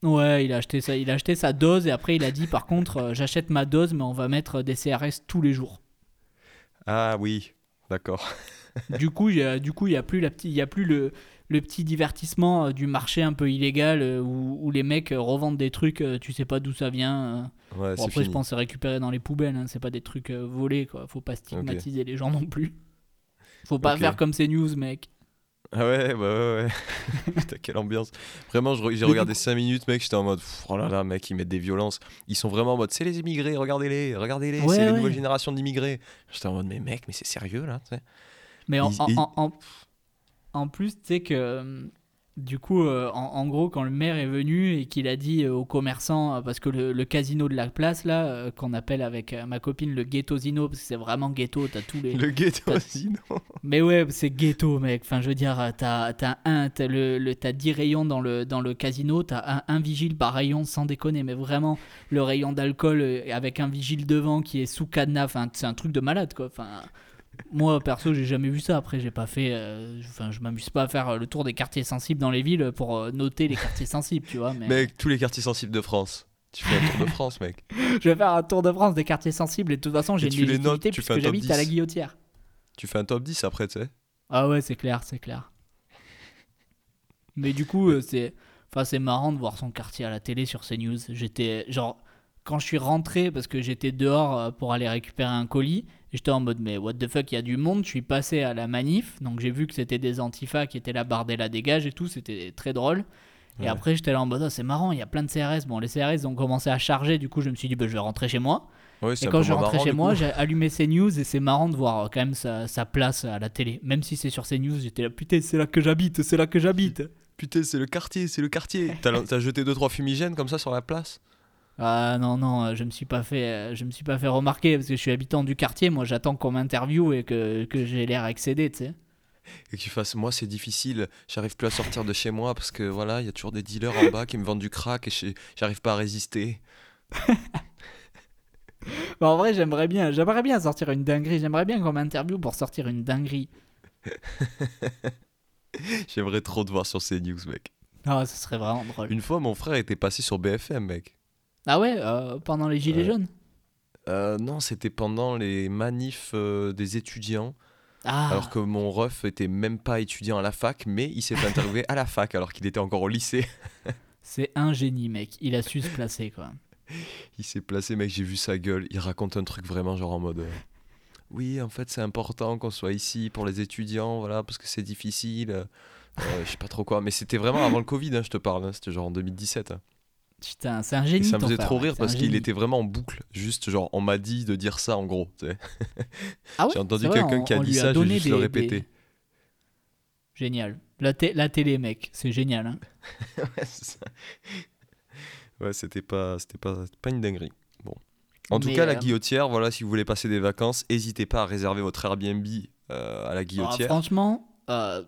Ouais, il a acheté ça, il a acheté sa dose et après il a dit par contre euh, j'achète ma dose mais on va mettre des CRS tous les jours. Ah oui, d'accord. du coup, il y a, du coup il y a plus la petite, il y a plus le, le petit divertissement euh, du marché un peu illégal euh, où, où les mecs euh, revendent des trucs, tu sais pas d'où ça vient. Ouais, Bon, après fini. je pense c'est récupéré dans les poubelles, hein, c'est pas des trucs volés quoi. Faut pas stigmatiser les gens non plus. Faut pas faire comme ces news mec. Ah ouais, bah ouais, ouais. Putain, quelle ambiance. Vraiment, j'ai regardé du 5 minutes, mec, j'étais en mode, oh là là, mec, ils mettent des violences. Ils sont vraiment en mode, c'est les immigrés, regardez-les, regardez-les, Ouais, c'est les ouais. nouvelles générations d'immigrés. J'étais en mode, mais mec, mais c'est sérieux là tu sais Mais en, Ils- en, ils- en- en- plus, tu sais que euh, du coup, euh, en, en gros, quand le maire est venu et qu'il a dit euh, aux commerçants, parce que le, le casino de la place, là, euh, qu'on appelle avec euh, ma copine le ghetto-zino, parce que c'est vraiment ghetto, t'as tous les. Le ghetto, T'as- sinon. Mais ouais, c'est ghetto, mec. Enfin, je veux dire, t'as t'as un, t'as le, le- t'as 10 rayons dans le, dans le casino, t'as un, un vigile par rayon, sans déconner, mais vraiment, le rayon d'alcool avec un vigile devant qui est sous cadenas, enfin, c'est un truc de malade, quoi. Enfin, moi, perso, j'ai jamais vu ça. Après, j'ai pas fait. euh, Enfin, je m'amuse pas à faire le tour des quartiers sensibles dans les villes pour euh, noter les quartiers sensibles, tu vois. Mais Mec, tous les quartiers sensibles de France. Tu fais un tour de France, mec. je vais faire un tour de France des quartiers sensibles et de toute façon, j'ai une notes, légitimité fais puisque j'habite à la 10. guillotière. Tu fais un top 10 après, tu sais. Ah ouais, c'est clair, c'est clair. Mais du coup, euh, c'est enfin c'est marrant de voir son quartier à la télé sur CNews. J'étais genre quand je suis rentré parce que j'étais dehors euh, pour aller récupérer un colis, j'étais en mode mais what the fuck, il y a du monde, je suis passé à la manif, donc j'ai vu que c'était des antifas qui étaient là Bardella dégage et tout, c'était très drôle. Et Ouais. après, j'étais là en mode, Ah, c'est marrant, il y a plein de CRS. Bon, les CRS ont commencé à charger, du coup, je me suis dit, bah, je vais rentrer chez moi. Ouais, Et quand je rentrais marrant, chez moi, j'ai allumé CNews et c'est marrant de voir euh, quand même sa, sa place à la télé. Même si c'est sur CNews, j'étais là, putain, c'est là que j'habite, c'est là que j'habite. Putain, c'est le quartier, c'est le quartier. T'as t'as jeté deux trois fumigènes comme ça sur la place? Ah non, non, euh, je me suis pas fait, euh, je me suis pas fait remarquer parce que je suis habitant du quartier. Moi, j'attends qu'on m'interviewe et que, que j'ai l'air excédé, tu sais. et fasses moi c'est difficile j'arrive plus à sortir de chez moi parce que voilà il y a toujours des dealers en bas qui me vendent du crack et j'arrive pas à résister Bah, en vrai, j'aimerais bien, j'aimerais bien sortir une dinguerie. J'aimerais bien qu'on m'interviewe pour sortir une dinguerie. j'aimerais trop te voir sur ces news mec Ah, ce serait vraiment drôle. une fois mon frère était passé sur BFM mec Ah ouais, euh, pendant les gilets jaunes. Euh, non c'était pendant les manifs euh, des étudiants Ah. alors que mon ref était même pas étudiant à la fac mais il s'est fait interviewer à la fac alors qu'il était encore au lycée C'est un génie, mec. Il a su se placer, quoi. il s'est placé mec j'ai vu sa gueule il raconte un truc vraiment genre en mode oui en fait c'est important qu'on soit ici pour les étudiants voilà parce que c'est difficile euh, euh, je sais pas trop quoi mais c'était vraiment avant le Covid hein, je te parle hein, c'était genre en 2017 hein. Putain, c'est un et génie. ça me faisait frère, trop rire parce qu'il était vraiment en boucle juste genre on m'a dit de dire ça en gros tu sais. Ah ouais, j'ai entendu quelqu'un qui a dit a ça je vais donné juste des- le des- répéter Génial. La, té- la télé, mec, c'est génial. Hein. ouais, ça. Ouais, c'était pas, c'était pas, pas une dinguerie. Bon. En tout Mais, cas, la euh, guillotière, voilà, si vous voulez passer des vacances, n'hésitez pas à réserver votre Airbnb euh, à la Ah, guillotière. franchement, euh,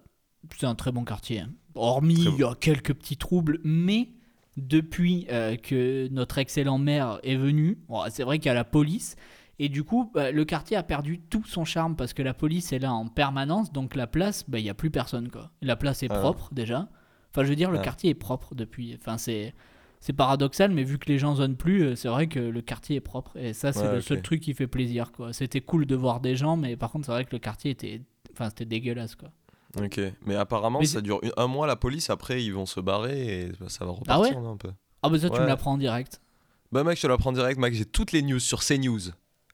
c'est un très bon quartier. hein. Hormis, il y a quelques petits troubles, mais depuis euh, que notre excellent maire est venu, bon, c'est vrai qu'il y a la police. Et du coup, bah, le quartier a perdu tout son charme parce que la police est là en permanence. Donc la place, bah, il n'y a plus personne. Quoi. La place est Ah. propre déjà. Enfin, je veux dire, le Ah. quartier est propre depuis. Enfin, c'est. C'est paradoxal, mais vu que les gens zonent plus, euh, c'est vrai que le quartier est propre. Et ça, c'est Ouais, le seul truc qui fait plaisir. quoi. C'était cool de voir des gens, mais par contre, c'est vrai que le quartier était, enfin, c'était dégueulasse. quoi. Ok. Mais apparemment, Mais ça dure un mois la police. Après, ils vont se barrer et ça va repartir ouais non, un peu. Ah, bah ça, tu me Ouais. l'apprends en direct. Bah mec, je te l'apprends direct, mec. J'ai toutes les news sur CNews.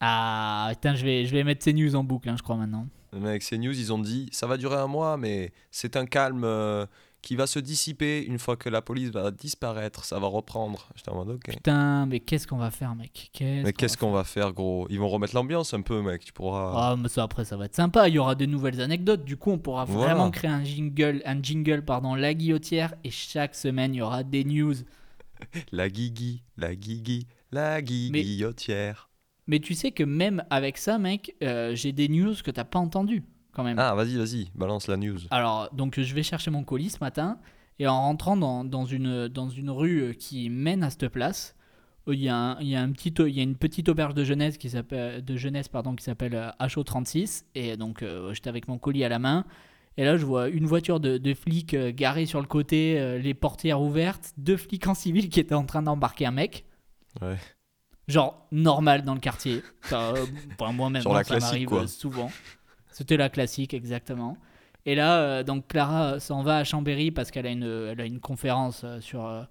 Ah, putain, je vais, je vais mettre ces news en boucle, hein, je crois, maintenant. Mec, CNews, ils ont dit, ça va durer un mois, mais c'est un calme euh, qui va se dissiper une fois que la police va disparaître. Ça va reprendre. J'étais en mode ok. Putain, mais qu'est-ce qu'on va faire, mec? Qu'est-ce Mais qu'on qu'est-ce va qu'on va faire, gros? Ils vont remettre l'ambiance un peu, mec. Tu pourras. Ah, mais ça, après, ça va être sympa. Il y aura de nouvelles anecdotes. Du coup, on pourra Voilà. vraiment créer un jingle, un jingle, pardon, la guillotière. Et chaque semaine, il y aura des news. La guigui, la guigui, la guillotière. Mais tu sais que même avec ça, mec, euh, j'ai des news que t'as pas entendues, quand même. Ah, vas-y, vas-y, balance la news. Alors, donc, je vais chercher mon colis ce matin. Et en rentrant dans, dans une, dans une rue euh, qui mène à cette place, euh, il y, a un- il y, a un petit, il y a une petite auberge de jeunesse qui s'appelle, de jeunesse, pardon, qui s'appelle euh, HO36. Et donc, euh, j'étais avec mon colis à la main. Et là, je vois une voiture de, de flics euh, garée sur le côté, euh, les portières ouvertes, deux flics en civil qui étaient en train d'embarquer un mec. Ouais. Genre, normal dans le quartier. Ça, euh, enfin, moi-même, Genre la ça m'arrive quoi. euh, souvent. C'était la classique, exactement. Et là, euh, donc Clara euh, s'en va à Chambéry parce qu'elle a une, elle a une conférence euh, sur,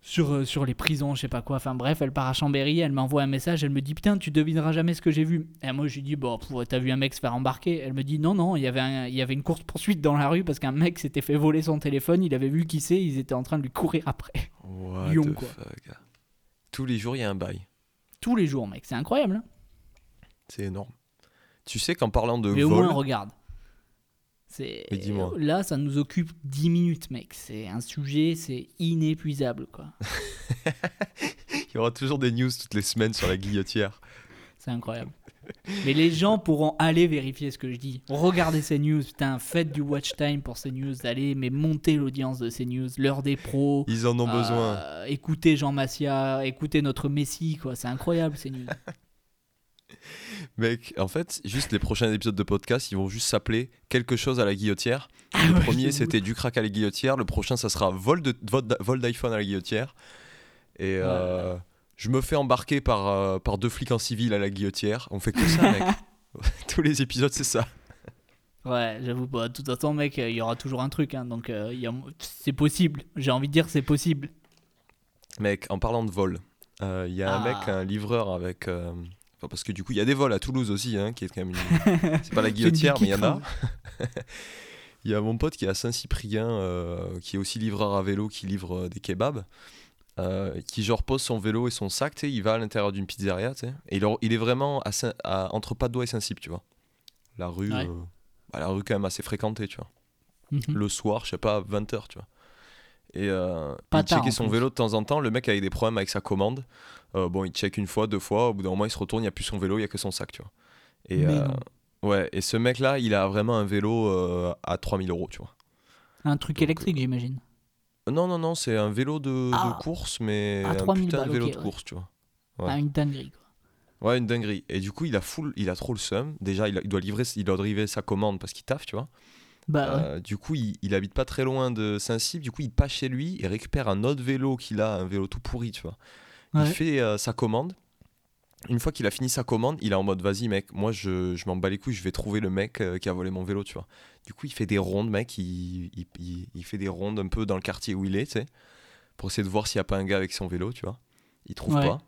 sur, sur les prisons, je sais pas quoi. Enfin bref, elle part à Chambéry, elle m'envoie un message, elle me dit Putain, tu devineras jamais ce que j'ai vu. Et moi, je lui dis Bon, t'as vu un mec se faire embarquer? Elle me dit Non, non, il y avait, un- il y avait une course-poursuite dans la rue parce qu'un mec s'était fait voler son téléphone, il avait vu qui c'est, ils étaient en train de lui courir après. What Lyon, the quoi. fuck. Tous les jours, il y a un bail. Tous les jours, mec, c'est incroyable. hein C'est énorme. Tu sais qu'en parlant de Mais au vol, moins, regarde. C'est là, ça nous occupe 10 minutes, mec. C'est un sujet, c'est inépuisable, quoi. il y aura toujours des news toutes les semaines sur la guillotière. C'est incroyable. Mais les gens pourront aller vérifier ce que je dis. Regardez ces news, putain, faites du watch time pour ces news, allez, mais montez l'audience de ces news, l'heure des pros. Ils en ont besoin. Euh, écoutez Jean Massia, écoutez notre Messi, quoi. C'est incroyable ces news. Mec, en fait, juste les prochains épisodes de podcast, ils vont juste s'appeler quelque chose à la guillotière. Ah Le ouais, premier, c'était du crack à la guillotière. Le prochain, ça sera vol d'iPhone à la guillotière. Et euh, je me fais embarquer par, euh, par deux flics en civil à la guillotière. On fait que ça, mec. Tous les épisodes, c'est ça. Ouais, j'avoue, bah, de toute façon, mec, il y aura toujours un truc, hein, donc euh, a- c'est possible. J'ai envie de dire c'est possible. Mec, en parlant de vol, euh, il y a un Ah. mec, un livreur avec. Enfin, parce que du coup, il y a des vols à Toulouse aussi, hein, qui est quand même. une- C'est pas la guillotière, mais il y en a. Il y a mon pote qui est à Saint-Cyprien, euh, qui est aussi livreur à vélo, qui livre euh, des kebabs. euh, qui genre pose son vélo et son sac, il va à l'intérieur d'une pizzeria, et il, il est vraiment à Saint- à- entre Padoue et Saint-Cyp, tu vois. La rue, Ouais. bah, la rue quand même assez fréquentée, tu vois. Mhm. Le soir, je sais pas, 20h, tu vois. Et il checkait son plus. vélo de temps en temps, le mec avait des problèmes avec sa commande. Euh, bon, il check une fois, deux fois, au bout d'un moment, il se retourne, il n'y a plus son vélo, il n'y a que son sac, tu vois. Et, euh, ouais, et ce mec-là, il a vraiment un vélo euh, à 3000 euros, tu vois. Un truc électrique, j'imagine. Non, non, non, c'est un vélo de, de Ah. course, mais À un 3000 putain de balles, vélo de ouais. course, tu vois. Ouais. Ah, une dinguerie, quoi. Ouais, une dinguerie. Et du coup, il a full, il a trop le seum. Déjà, il, a- il doit livrer, il doit livrer sa commande parce qu'il taffe, tu vois. Bah ouais. Euh, du coup, il, il habite pas très loin de Saint-Cyp. Du coup, il passe chez lui et récupère un autre vélo qu'il a, un vélo tout pourri, tu vois. Il fait euh, sa commande. Une fois qu'il a fini sa commande, il est en mode vas-y, mec, moi je, je m'en bats les couilles, je vais trouver le mec euh, qui a volé mon vélo, tu vois. Du coup, il fait des rondes, mec. Il, il, il- il fait des rondes un peu dans le quartier où il est, tu sais, pour essayer de voir s'il n'y a pas un gars avec son vélo, tu vois. Il trouve Ouais. pas.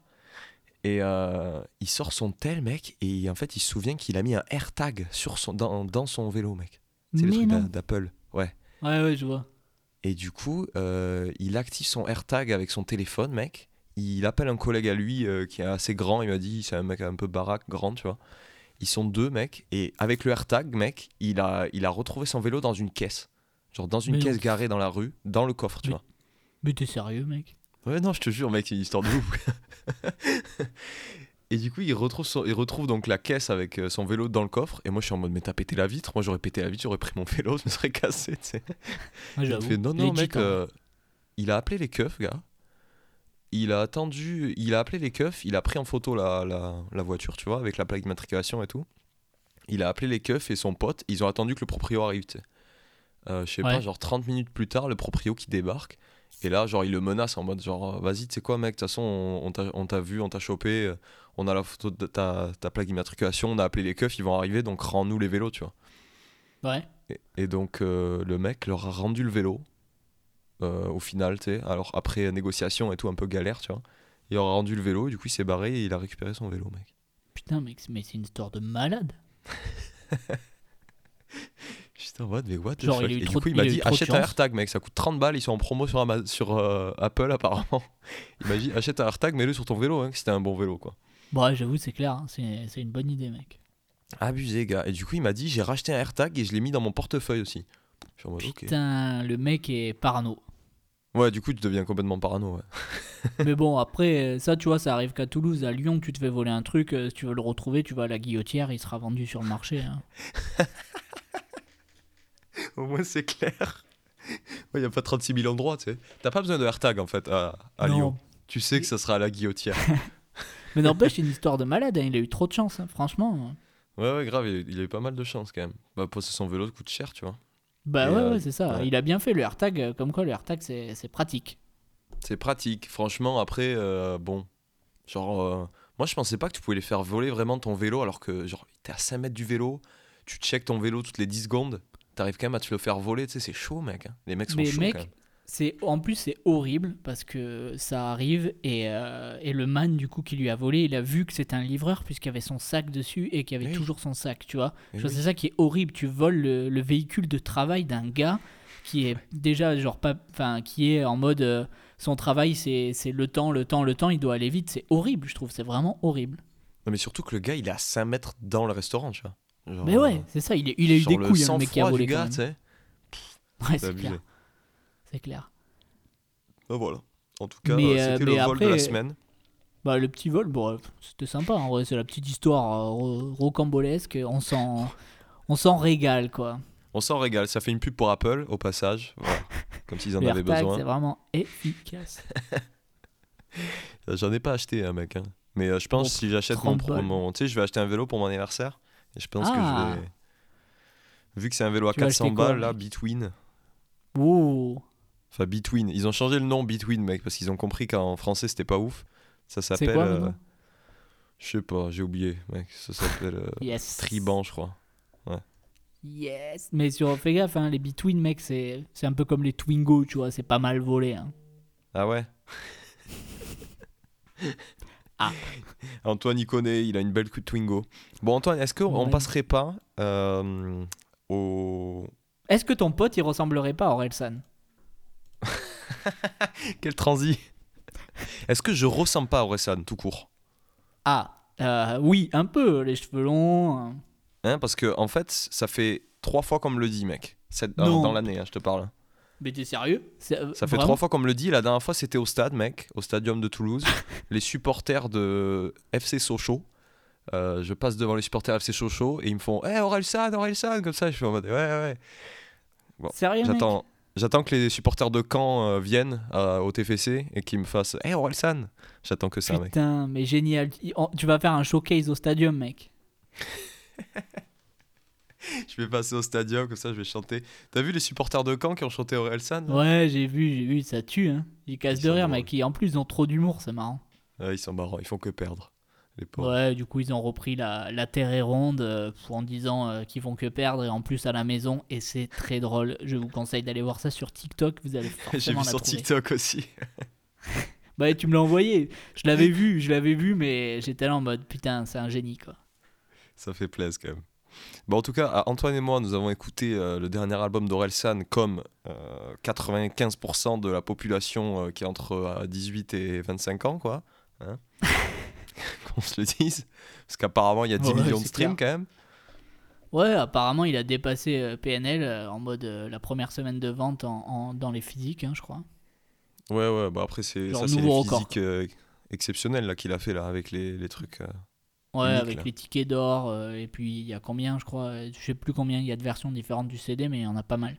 Et euh, il sort son tel, mec, et en fait, il se souvient qu'il a mis un AirTag sur son, dans, dans son vélo, mec. C'est le truc d'Apple. Ouais. Ouais, ouais, je vois. Et du coup, euh, il active son AirTag avec son téléphone, mec. Il appelle un collègue à lui euh, qui est assez grand. Il m'a dit, c'est un mec un peu baraque, grand, tu vois. Ils sont deux, mec. Et avec le AirTag, mec, il a, il a retrouvé son vélo dans une caisse. Genre dans une Mais caisse garée dans la rue, dans le coffre, tu Mais- vois. Mais t'es sérieux, mec? Ouais, non, je te jure, mec, c'est une histoire de ouf. et du coup, il retrouve, son- il retrouve donc la caisse avec euh, son vélo dans le coffre. Et moi, je suis en mode, mais t'as pété la vitre? Moi, j'aurais pété la vitre, j'aurais pris mon vélo, je me serais cassé, tu sais. Il fait non, non, Legit, mec, hein. euh, il a appelé les keufs, gars. Il a attendu, il a appelé les keufs, il a pris en photo la, la, la voiture, tu vois, avec la plaque d'immatriculation et tout. Il a appelé les keufs et son pote, ils ont attendu que le proprio arrive, tu sais. Euh, je sais pas, genre 30 minutes plus tard, le proprio qui débarque. Et là, genre, il le menace en mode, genre, vas-y, tu sais quoi, mec, de toute façon, on, t'a- vu, on t'a chopé, euh, on a la photo de ta, ta plaque d'immatriculation, on a appelé les keufs, ils vont arriver, donc rends-nous les vélos, tu vois. Ouais. Et, et donc euh, le mec leur a rendu le vélo euh, au final, tu sais. Alors après négociation et tout, un peu galère, tu vois. Il leur a rendu le vélo, du coup il s'est barré et il a récupéré son vélo, mec. Putain, mec, mais c'est une histoire de malade. J'étais en mode, mais what the Genre, il a eu Et du coup il m'a dit, achète un. AirTag, mec, ça coûte 30 balles, ils sont en promo sur, sur euh, Apple apparemment. Il m'a dit, achète un AirTag, mets-le sur ton vélo, hein, que c'était un bon vélo, quoi. Bon, ouais, j'avoue, c'est clair, hein, c'est une bonne idée, mec. Abusé, gars. Et du coup il m'a dit, j'ai racheté un AirTag et je l'ai mis dans mon portefeuille aussi. Je suis en mode, ok. Putain, le mec est parano. Ouais, du coup tu deviens complètement parano, ouais. Mais bon, après, euh, ça, tu vois, ça arrive qu'à Toulouse. À Lyon, tu te fais voler un truc, euh, si tu veux le retrouver, tu vas à la guillotière, il sera vendu sur le marché. hein. Au moins, c'est clair. Il n'y a pas 36 000 endroits, tu sais. T'as pas besoin de AirTag, en fait, à, à. Lyon. Tu sais que ça sera à la guillotière. Mais n'empêche, c'est une histoire de malade, hein, il a eu trop de chance, hein, franchement. ouais, ouais, grave, il, a eu pas mal de chance, quand même. Bah, poser son vélo coûte cher, tu vois. Bah Et, ouais, euh, ouais, c'est ça. ouais. Il a bien fait le AirTag, euh, comme quoi le AirTag, c'est c'est pratique. C'est pratique. Franchement, après, euh, bon. Genre, euh, moi, je pensais pas que tu pouvais les faire voler vraiment ton vélo, alors que, genre, t'es à 5 mètres du vélo, tu checkes ton vélo toutes les 10 secondes, t'arrives quand même à te le faire voler, tu sais, c'est chaud, mec. hein. Les mecs sont Mais chauds, mec, quand même. C'est en plus c'est horrible parce que ça arrive et, euh, et le man du coup qui lui a volé, il a vu que c'était un livreur puisqu'il avait son sac dessus et qu'il avait Oui. toujours son sac, tu vois. Eh oui. C'est ça qui est horrible. Tu voles le, le véhicule de travail d'un gars qui est déjà genre pas, enfin qui est en mode euh, son travail c'est c'est le temps, le temps, le temps. Il doit aller vite. C'est horrible, je trouve. C'est vraiment horrible. Non, mais surtout que le gars, il est à 5 mètres dans le restaurant, tu vois. Genre, Mais ouais, c'est ça. Il, est- il a eu des couilles, hein, le mec qui a volé. quand gars, même. sais. Ouais, C'est clair. C'est clair. Ben voilà. En tout cas, Mais, euh, euh, c'était le vol de la semaine. Bah, le petit vol, bon, euh, c'était sympa. En vrai, c'est la petite histoire euh, ro- rocambolesque. On s'en, on s'en régale, quoi. On s'en régale. Ça fait une pub pour Apple, au passage. Voilà. Comme s'ils en Le avaient AirTag, c'est besoin. vraiment efficace. J'en ai pas acheté, un mec. hein. Mais euh, je pense Bon, si j'achète mon, 30 pro- balles. mon- Tu sais, je vais acheter un vélo pour mon anniversaire. Et je pense que Ah. je vais. Vu que c'est un vélo à Tu vas 400 acheter quoi, balles, là, Between. Ouh, Enfin, Between. Ils ont changé le nom Between, mec, parce qu'ils ont compris qu'en français, c'était pas ouf. Ça s'appelle. euh, Je sais pas, j'ai oublié, mec. Ça s'appelle euh, yes. Triban, je crois. Yes. Mais sur, fais gaffe, hein, les Between, mec, c'est, un peu comme les Twingo, tu vois. C'est pas mal volé. Hein. Ah ouais? Ah. Antoine, il connaît, il a une belle Twingo. Bon, Antoine, est-ce qu'on Ouais. passerait pas euh, au Est-ce que ton pote il ressemblerait pas à Orelsan? Quel transi Est-ce que je ressemble pas Orelsan tout court? Ah, euh, oui, un peu, les cheveux longs. hein. Hein, Parce que en fait, ça fait trois fois qu'on me le dit, mec. C'est- Non. dans l'année, hein, je te parle. Mais t'es sérieux? Euh, Ça fait trois fois qu'on me le dit. La dernière fois, c'était au stade, mec, au stadium de Toulouse. les supporters de FC Sochaux. euh, je passe devant les supporters FC Sochaux et ils me font Eh, Orelsan, Orelsan Comme ça, je suis en mode Ouais, ouais. Sérieux, mec? J'attends. J'attends que les supporters de Caen euh, viennent euh, au TFC et qu'ils me fassent Eh, Orelsan J'attends que ça, mec. Putain, mais génial. Tu vas faire un showcase au stadium, mec. Je vais passer au stadium, comme ça, je vais chanter. T'as vu les supporters de Caen qui ont chanté Orelsan Ouais, j'ai vu, j'ai vu, ça tue, hein. Ils cassent Ils de rire, mec. En plus, ils ont trop d'humour, c'est marrant. Ouais, Ils sont marrants, ils font que perdre. Les. Ouais, du coup, ils ont repris la, la terre est ronde euh, en disant euh, qu'ils font que perdre et en plus à la maison. Et c'est très drôle. Je vous conseille d'aller voir ça sur TikTok. Vous allez J'ai forcément vu la sur trouver. TikTok aussi. Bah, tu me l'as envoyé. Je l'avais vu, je l'avais vu, mais j'étais là en mode putain, c'est un génie quoi. Ça fait plaisir quand même. Bon, en tout cas, Antoine et moi, nous avons écouté euh, le dernier album d'Orelsan comme euh, 95% de la population euh, qui est entre euh, 18 et 25 ans, quoi. Hein Qu'on se le dise. Parce qu'apparemment, il y a 10 Ouais, millions de streams clair. quand même. Ouais, apparemment, il a dépassé euh, PNL euh, en mode euh, la première semaine de vente en, en- dans les physiques, hein, je crois. Ouais, ouais, bah après, c'est ça, c'est les physiques euh, exceptionnels là, qu'il a fait là, avec les, les trucs. euh. Ouais, avec là. les tickets d'or. euh, et puis, il y a combien, je crois Je sais plus combien il y a de versions différentes du CD, mais il y en a pas mal.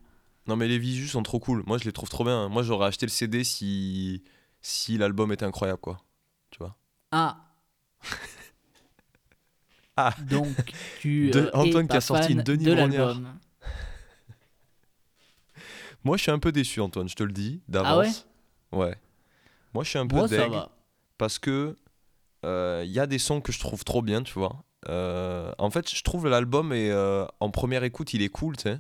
Non, mais les visus sont trop cool. Moi, je les trouve trop bien. Moi, j'aurais acheté le CD si, si l'album était incroyable, quoi. Tu vois? Ah Ah. Donc, tu. De- euh, Antoine es qui a sorti Denis de Brognard. Moi, je suis un peu déçu, Antoine, je te le dis, d'avance. ouais? Moi, je suis un peu Moi, deg parce que il y a des sons que je trouve trop bien, tu vois. Euh, en fait, je trouve l'album euh, en première écoute, il est cool, tu sais.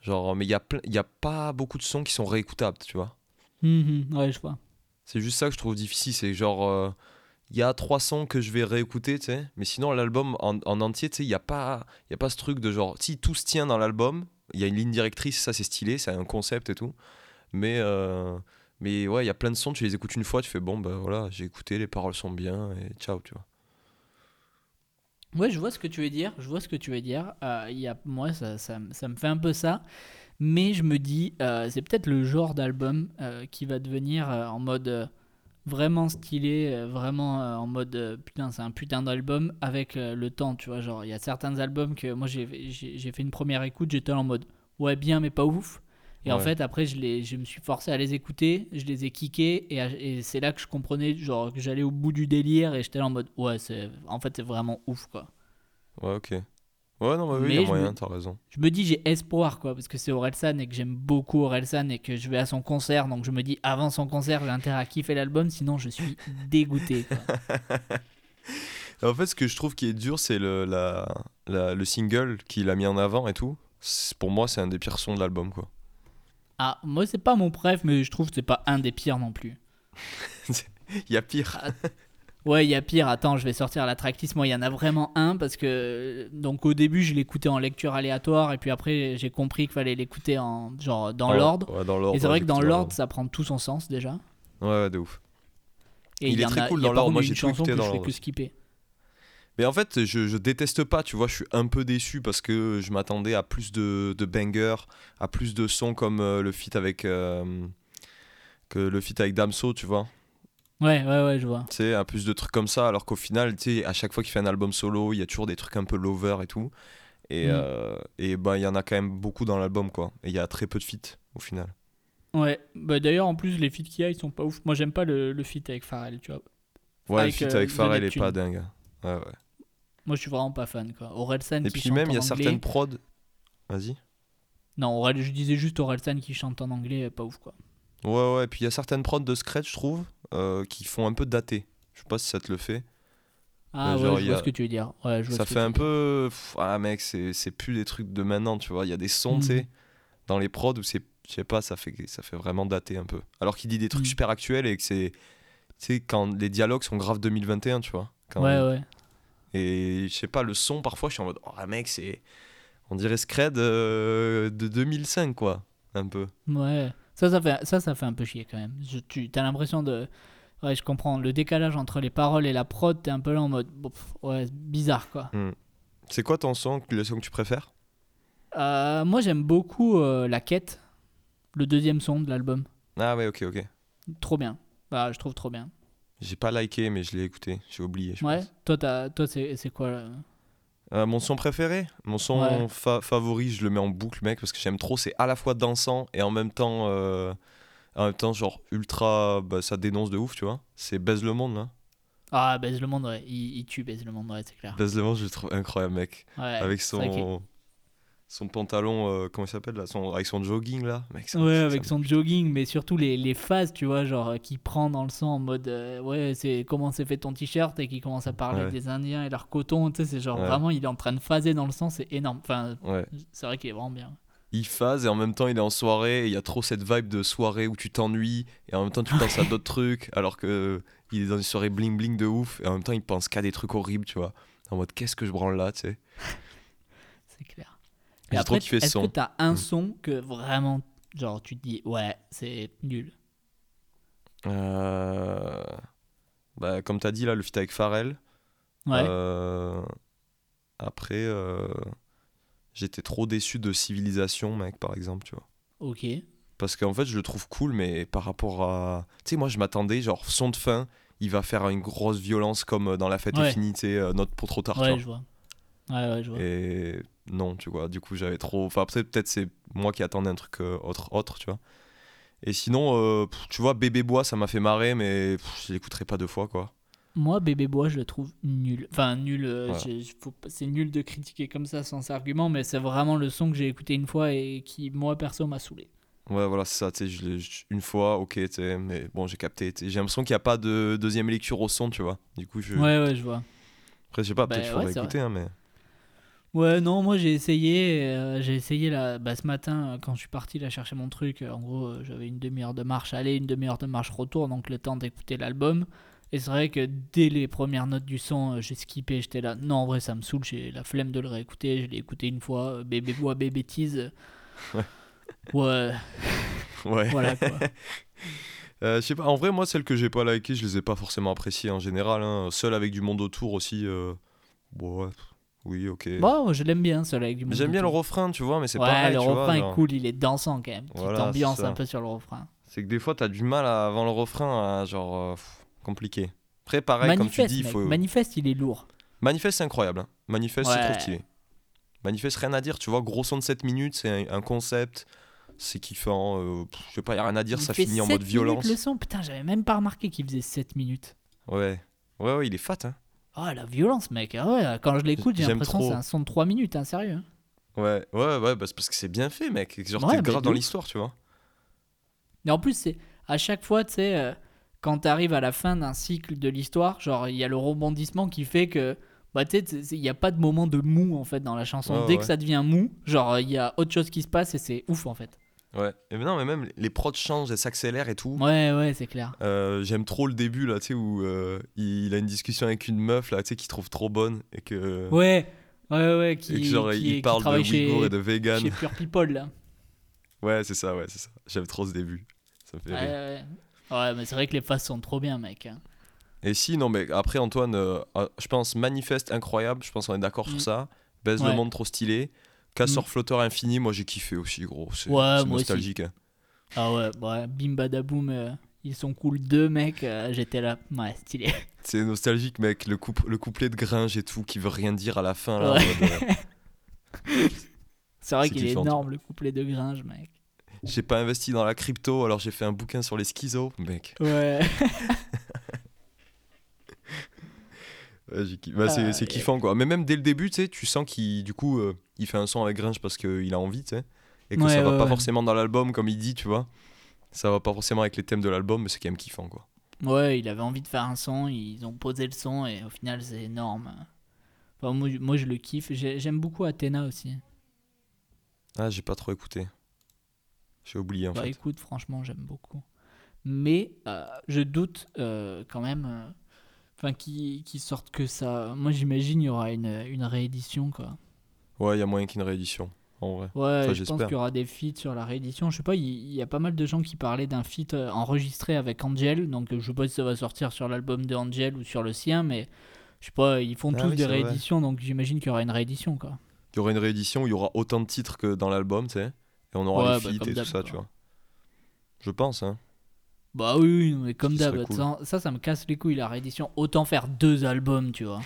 Genre, mais il y a y a pas beaucoup de sons qui sont réécoutables, tu vois. Mhm, ouais, je vois. C'est juste ça que je trouve difficile, c'est genre il y a trois sons que je vais réécouter, tu sais, mais sinon l'album en, en entier, tu sais, il y a pas y a pas ce truc de genre si tout se tient dans l'album, il y a une ligne directrice, ça c'est stylé, c'est un concept et tout. Mais euh, mais ouais, il y a plein de sons, tu les écoutes une fois, tu fais bon bah voilà, j'ai écouté, les paroles sont bien et ciao, tu vois. Ouais, je vois ce que tu veux dire. Je vois ce que tu veux dire. Euh, moi, ça, ça, ça me fait un peu ça. Mais je me dis, euh, c'est peut-être le genre d'album qui va devenir en mode vraiment stylé, euh, vraiment euh, en mode euh, putain, c'est un putain d'album avec le temps, tu vois. Genre, il y a certains albums que moi j'ai fait une première écoute, j'étais en mode ouais, bien, mais pas ouf. Et en fait, après, je, les, je me suis forcé à les écouter, je les ai kickés, et, et c'est là que je comprenais, genre, que j'allais au bout du délire, et j'étais en mode, ouais, en fait, c'est vraiment ouf, quoi. Ouais, OK. Ouais, non, bah oui, il y a moyen, me- t'as raison. Je me dis, j'ai espoir, quoi, parce que c'est Orelsan, et que j'aime beaucoup Orelsan, et que je vais à son concert, donc je me dis, avant son concert, j'ai intérêt à kiffer l'album, sinon je suis dégoûté. En fait, ce que je trouve qui est dur, c'est le la, la- le single qu'il a mis en avant et tout. Pour moi, c'est un des pires sons de l'album, quoi. Ah, moi, c'est pas mon préf, mais je trouve que c'est pas un des pires non plus. Il y a pire. Ouais, il y a pire. Attends, je vais sortir la tracklist. Moi, il y en a vraiment un parce que donc au début, je l'écoutais en lecture aléatoire et puis après, j'ai compris qu'il fallait l'écouter en genre dans Ouais, l'ordre. Ouais, dans l'ordre. Et c'est vrai que dans l'ordre, ça prend tout son sens déjà. Ouais, ouais, de ouf. Et Il y est en très a- cool dans l'ordre. Moi, j'ai tout chanson écouté que dans l'ordre. que skipper. Mais en fait, je, je déteste pas, tu vois, je suis un peu déçu parce que je m'attendais à plus de, de bangers, à plus de sons comme euh, le feat avec euh, que le feat avec Damso, tu vois. Ouais, ouais, ouais, je vois. Tu sais, à plus de trucs comme ça, alors qu'au final, tu sais, à chaque fois qu'il fait un album solo, il y a toujours des trucs un peu lover et tout. Et, Mm. euh, et bah, il y en a quand même beaucoup dans l'album, quoi. Et il y a très peu de feats au final. Ouais. Bah d'ailleurs, en plus, les feats qu'il y a, ils sont pas ouf. Moi, j'aime pas le, le feat avec Pharrell, tu vois. Ouais, Avec, le feat euh, avec The Pharrell est pas dingue. Ouais, ouais. Moi, je suis vraiment pas fan, quoi. Orelsan Et qui puis même, il y a anglais. certaines prods. Vas-y. Non, Aurel, je disais juste Orelsan qui chante en anglais, pas ouf, quoi. Ouais, ouais, et puis il y a certaines prods de Scratch, je trouve, euh, qui font un peu daté. Je sais pas si ça te le fait. Ah Ouais, ouais, genre, je vois a- ce que tu veux dire. Ouais, je vois Ça fait tu un peu. pff, Ah, mec, c'est plus des trucs de maintenant, tu vois. Il y a des sons, tu Mhm. sais, dans les prods où c'est. Je sais pas, ça fait, ça fait vraiment daté un peu. Alors qu'il dit des trucs Mhm. super actuels et que c'est. Tu sais, quand les dialogues sont grave 2021, tu vois. Quand Ouais, ouais. Et je sais pas, le son, parfois, je suis en mode. Oh, mec, c'est. On dirait Scred euh, de 2005, quoi. Un peu. Ouais. Ça, ça fait, ça, ça fait un peu chier quand même. Je, tu as l'impression de. Ouais, je comprends. Le décalage entre les paroles et la prod, t'es un peu là en mode. pff, ouais, bizarre quoi. Hmm. C'est quoi ton son, le son que tu préfères? Euh, moi, j'aime beaucoup euh, La Quête, le deuxième son de l'album. Ah ouais, ok, ok. Trop bien. Bah, je trouve trop bien. J'ai pas liké, mais je l'ai écouté. J'ai oublié. je Ouais. pense. Toi, toi c'est c'est quoi là Euh, mon son préféré? Mon son Ouais. fa- favori, je le mets en boucle, mec, parce que j'aime trop. C'est à la fois dansant et en même temps. euh, En même temps, genre ultra. Bah, ça dénonce de ouf, tu vois. C'est Baise le monde, là. Ah, Baise le monde, ouais. Il, il tue Baise le monde, ouais, c'est clair. Baise le monde, je le trouve incroyable, mec. Ouais, avec son. Son pantalon, euh, comment il s'appelle là son, Avec son jogging, là. Mec, ça- Ouais, ça- avec ça- son jogging, mais surtout les, les phases, tu vois, genre euh, qui prend dans le sang en mode euh, ouais, c'est comment c'est fait ton t-shirt et qui commence à parler Ouais. des Indiens et leur coton, tu sais, c'est genre Ouais. vraiment il est en train de phaser dans le sang, c'est énorme. Enfin, Ouais. c'est vrai qu'il est vraiment bien. il phase et en même temps il est en soirée et il y a trop cette vibe de soirée où tu t'ennuies et en même temps tu penses à d'autres trucs alors que il est dans une soirée bling bling de ouf et en même temps il pense qu'à des trucs horribles tu vois en mode qu'est-ce que je branle là tu sais C'est clair. Et trop après, kiffé ce est-ce que t'as un Mm. son que vraiment, genre, tu te dis ouais, c'est nul? Euh, bah, comme t'as dit là le feat avec Pharrell Ouais. Euh, après euh, j'étais trop déçu de Civilisation mec par exemple tu vois Ok. Parce qu'en fait, je le trouve cool, mais par rapport à. Tu sais, moi, je m'attendais, genre, son de fin, il va faire une grosse violence comme euh, dans La fête Ouais. est finie, tu sais, Note pour trop tard, Ouais, je vois. Ouais, ouais, je vois. Et non, tu vois, du coup, j'avais trop. Enfin, après, peut-être c'est moi qui attendais un truc euh, autre, autre, tu vois. Et sinon, euh, pff, tu vois, Bébé Bois, ça m'a fait marrer, mais pff, je l'écouterai pas deux fois, quoi. Moi, Bébé Bois, je le trouve nul. Enfin, nul, euh, Ouais. c'est nul de critiquer comme ça sans argument, mais c'est vraiment le son que j'ai écouté une fois et qui, moi, perso, m'a saoulé. Ouais, voilà, c'est ça, tu sais, une fois, ok, mais bon, j'ai capté. J'ai l'impression qu'il n'y a pas de deuxième lecture au son, tu vois. Du coup, je. Ouais, ouais, je vois. Après, je sais pas, Bah, peut-être qu'il ouais, faudrait écouter, hein, mais. Ouais, non, moi j'ai essayé, euh, j'ai essayé là, bah, ce matin euh, quand je suis parti là chercher mon truc. euh, en gros, j'avais une demi-heure de marche aller, une demi-heure de marche retour, donc le temps d'écouter l'album. Et c'est vrai que dès les premières notes du son, j'ai skippé, j'étais là. Non, en vrai, ça me saoule, j'ai la flemme de le réécouter. Je l'ai écouté une fois, bébé bois, bébé tease. Ouais. Ouais, Ouais. voilà quoi. Euh, je sais pas, en vrai, moi, celles que j'ai pas likées, je les ai pas forcément appréciées en général. Hein. Seul avec du monde autour aussi. euh, Bon, ouais, oui, ok. Bon, je l'aime bien, celui avec du monde J'aime bien le refrain, tu vois, mais c'est Ouais, pareil. le tu vois, refrain genre, est cool, il est dansant quand même. Petite Voilà, c'est ambiance un peu sur le refrain. C'est que des fois, t'as du mal à- avant le refrain à genre. euh, pff, compliqué. Après, pareil, comme tu Manifeste, dis, il faut. Manifeste, il est lourd. Manifeste, c'est incroyable. hein. Manifeste, c'est Ouais. trop stylé. Manifeste, rien à dire, tu vois, gros son de 7 minutes, c'est un, un concept, c'est kiffant. euh, pff, je sais pas, y a rien à dire, Il ça fait finit en 7 mode minutes violence. le son, putain, j'avais même pas remarqué qu'il faisait 7 minutes. Ouais. Ouais, ouais, il est fat, hein. Oh la violence, mec. Ah ouais, quand je l'écoute, j'ai l'impression que c'est un son de 3 minutes, hein, sérieux. hein. Ouais, ouais, ouais, bah, c'est parce que c'est bien fait, mec. Genre, Ouais, t'es mais grave dans l'histoire, tu vois. Et en plus, c'est à chaque fois, tu sais, euh, quand t'arrives à la fin d'un cycle de l'histoire, genre, il y a le rebondissement qui fait que. Bah, tu sais, il n'y a pas de moment de mou en fait dans la chanson. Ouais, Dès ouais. que ça devient mou, genre, il y a autre chose qui se passe et c'est ouf en fait. Ouais. Et non, mais même les prods changent, elles s'accélèrent et tout. Ouais, ouais, c'est clair. Euh, J'aime trop le début, là, tu sais, où euh, il a une discussion avec une meuf, là, tu sais, qu'il trouve trop bonne et que. Ouais, ouais, ouais, qui, et que genre, qui, il qui parle de Ouïghours et de vegan. chez Pure People là. Ouais, c'est ça, ouais, c'est ça. J'aime trop ce début. Ça me fait Ouais, rire. ouais. Ouais, mais c'est vrai que les phases sont trop bien, mec. hein. Et si, non, mais après, Antoine, euh, euh, je pense Manifeste incroyable, je pense qu'on est d'accord Mm. sur ça. Baisse Ouais. le monde trop stylé. Casseur Mm. flotteur infini, moi j'ai kiffé aussi, gros. C'est Ouais, nostalgique. hein. Ah ouais, ouais, bim badaboum, euh, ils sont cool deux mecs, euh, j'étais là, ouais, stylé. C'est nostalgique, mec. Le, coup- le couplet de Gringe et tout, qui veut rien dire à la fin, là. Ouais. euh, C'est vrai qu'il est énorme le couplet de Gringe, mec. j'ai pas investi dans la crypto, alors j'ai fait un bouquin sur les schizos, mec. Ouais. Ouais, bah, c'est c'est et- kiffant, quoi. Mais même dès le début, tu sais, tu sens qu'il, du coup, euh, il fait un son avec Gringe parce qu'il a envie, tu sais. Et que Ouais, ça va ouais, pas forcément dans l'album, comme il dit, tu vois. Ça va pas forcément avec les thèmes de l'album, mais c'est quand même kiffant, quoi. Ouais, il avait envie de faire un son, ils ont posé le son et au final c'est énorme. Enfin, moi, je- moi je le kiffe, J'ai- j'aime beaucoup Athéna aussi. Ah, j'ai pas trop écouté. J'ai oublié, en Bah fait. écoute, franchement j'aime beaucoup. Mais euh, je doute euh, quand même, euh, enfin qu'ils qu'ils sortent que ça. Moi j'imagine il y aura une, une réédition quoi. Ouais, il y a moyen qu'il y ait une réédition. En vrai. Ouais, Ça, je pense qu'il y aura des feats sur la réédition. Je sais pas, il y, a pas mal de gens qui parlaient d'un feat euh, enregistré avec Angel. Donc je sais pas si ça va sortir sur l'album de Angel ou sur le sien, mais je sais pas, ils font Ah tous oui, des vrai. rééditions, donc j'imagine qu'il y aura une réédition quoi. Il y aura une réédition où il y aura autant de titres que dans l'album, tu sais. Et on aura Ouais, les bah, feats et tout ça, quoi. tu vois. Je pense, hein. Bah oui, mais comme d'hab, cool. ça, ça, ça me casse les couilles la réédition. Autant faire deux albums, tu vois.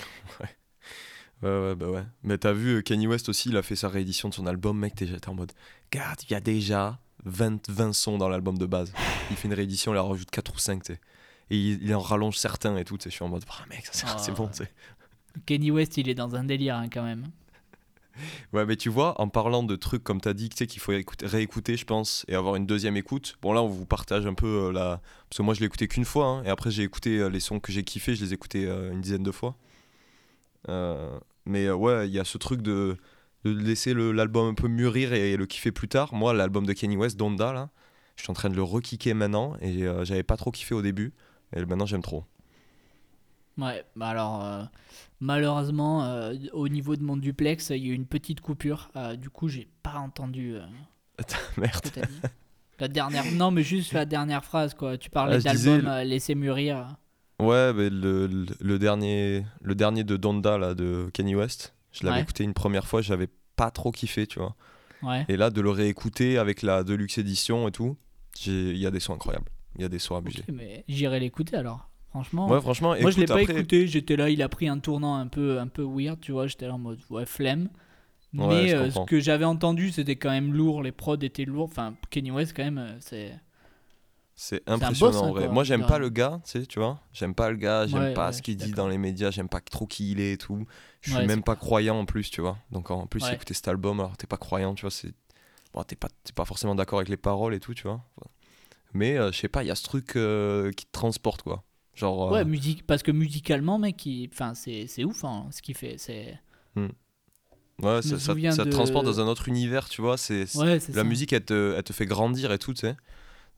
Ouais, ouais, bah ouais. Mais t'as vu, euh, Kanye West aussi, il a fait sa réédition de son album, mec, t'es en mode, regarde, il y a déjà 20, 20 sons dans l'album de base. Il fait une réédition, il en rajoute 4 ou 5, tu sais. Et il, il en rallonge certains et tout, tu sais. Je suis en mode, ah mec, ça, c'est Ah, c'est bon, ouais. tu sais. Kenny West, il est dans un délire hein, quand même. Ouais, mais tu vois, en parlant de trucs comme t'as dit, tu sais, qu'il faut écouter- réécouter, je pense, et avoir une deuxième écoute. Bon, là, on vous partage un peu euh, la. Parce que moi, je l'ai écouté qu'une fois, hein, et après, j'ai écouté euh, les sons que j'ai kiffés, je les ai écoutés euh, une dizaine de fois. Euh, mais ouais, il y a ce truc de, de laisser l'album un peu mûrir et, le kiffer plus tard. Moi, l'album de Kenny West, Donda, là, je suis en train de le rekicker maintenant, et j'avais pas trop kiffé au début, et maintenant, j'aime trop. Ouais, bah alors, malheureusement, euh, au niveau de mon duplex, il y a eu une petite coupure. Euh, du coup, j'ai pas entendu euh, Merde. ce que t'as dit. La dernière, non, mais juste la dernière phrase, quoi. Tu parlais Ah, disais, d'album euh, laisser mûrir. Ouais, mais le, le, le dernier, le dernier de Donda, là, de Kanye West, je l'avais Ouais. écouté une première fois, j'avais pas trop kiffé, tu vois. Ouais. Et là, de le réécouter avec la Deluxe Edition et tout, il y a des sons incroyables. Il y a des sons abusés. Ok, mais j'irai l'écouter alors. Franchement. Ouais, franchement, Moi, je l'ai pas après- écouté. J'étais là, il a pris un tournant un peu, un peu weird, tu vois. J'étais là en mode, ouais, flemme. Mais euh, ce que j'avais entendu, c'était quand même lourd. Les prods étaient lourds. Enfin, Kenny West, quand même, euh, c'est. C'est impressionnant boss, hein, en vrai. quoi, Moi, j'aime pas le gars, tu sais, tu vois. J'aime pas le gars, j'aime Ouais, pas ouais, ce qu'il dit dans les médias, j'aime pas trop qui il est et tout. Je suis même pas croyant en plus, tu vois. Donc en plus, écouter cet album, alors t'es pas croyant, tu vois, c'est. Bon, t'es pas, pas forcément d'accord avec les paroles et tout, tu vois. Mais euh, je sais pas, il y a ce truc euh, qui te transporte, quoi. Genre. euh, Ouais, musique, parce que musicalement, mec, il- enfin, c'est c'est ouf hein, ce qu'il fait. C'est. ouais, je ça, ça- souviens ça te de- transporte dans un autre univers, tu vois. C'est, Ouais, la ça. musique, elle te, elle te fait grandir et tout, tu sais.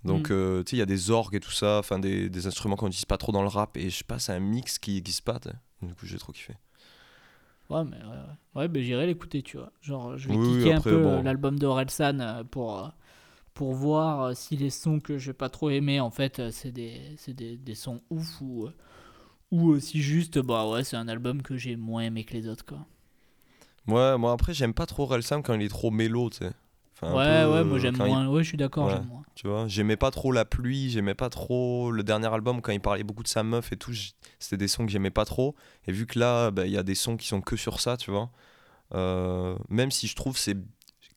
Donc, Mm. euh, tu sais, il y a des orgues et tout ça, enfin des, des instruments qu'on n'utilise pas trop dans le rap. Et je sais pas, c'est un mix qui n'existe pas, tu sais. Du coup, j'ai trop kiffé. Ouais, mais ouais, ouais. Ouais, ben, j'irai l'écouter, tu vois. Genre, je vais Oui, oui, kicker après, un peu bon. euh, l'album d'Orelsan euh, pour, euh, pour voir euh, si les sons que j'ai pas trop aimés, en fait, euh, c'est des, des, des sons ouf ou, euh, ou si juste, bah ouais, c'est un album que j'ai moins aimé que les autres, quoi. Ouais, moi après, j'aime pas trop Relsam quand il est trop mélo, tu sais. Enfin, ouais, peu, ouais, moi j'aime il- moins. Ouais, je suis d'accord, Ouais. j'aime moins. Tu vois, j'aimais pas trop la pluie, j'aimais pas trop le dernier album quand il parlait beaucoup de sa meuf et tout. C'était des sons que j'aimais pas trop. Et vu que là, bah, il y a des sons qui sont que sur ça, tu vois. euh, même si je trouve c'est.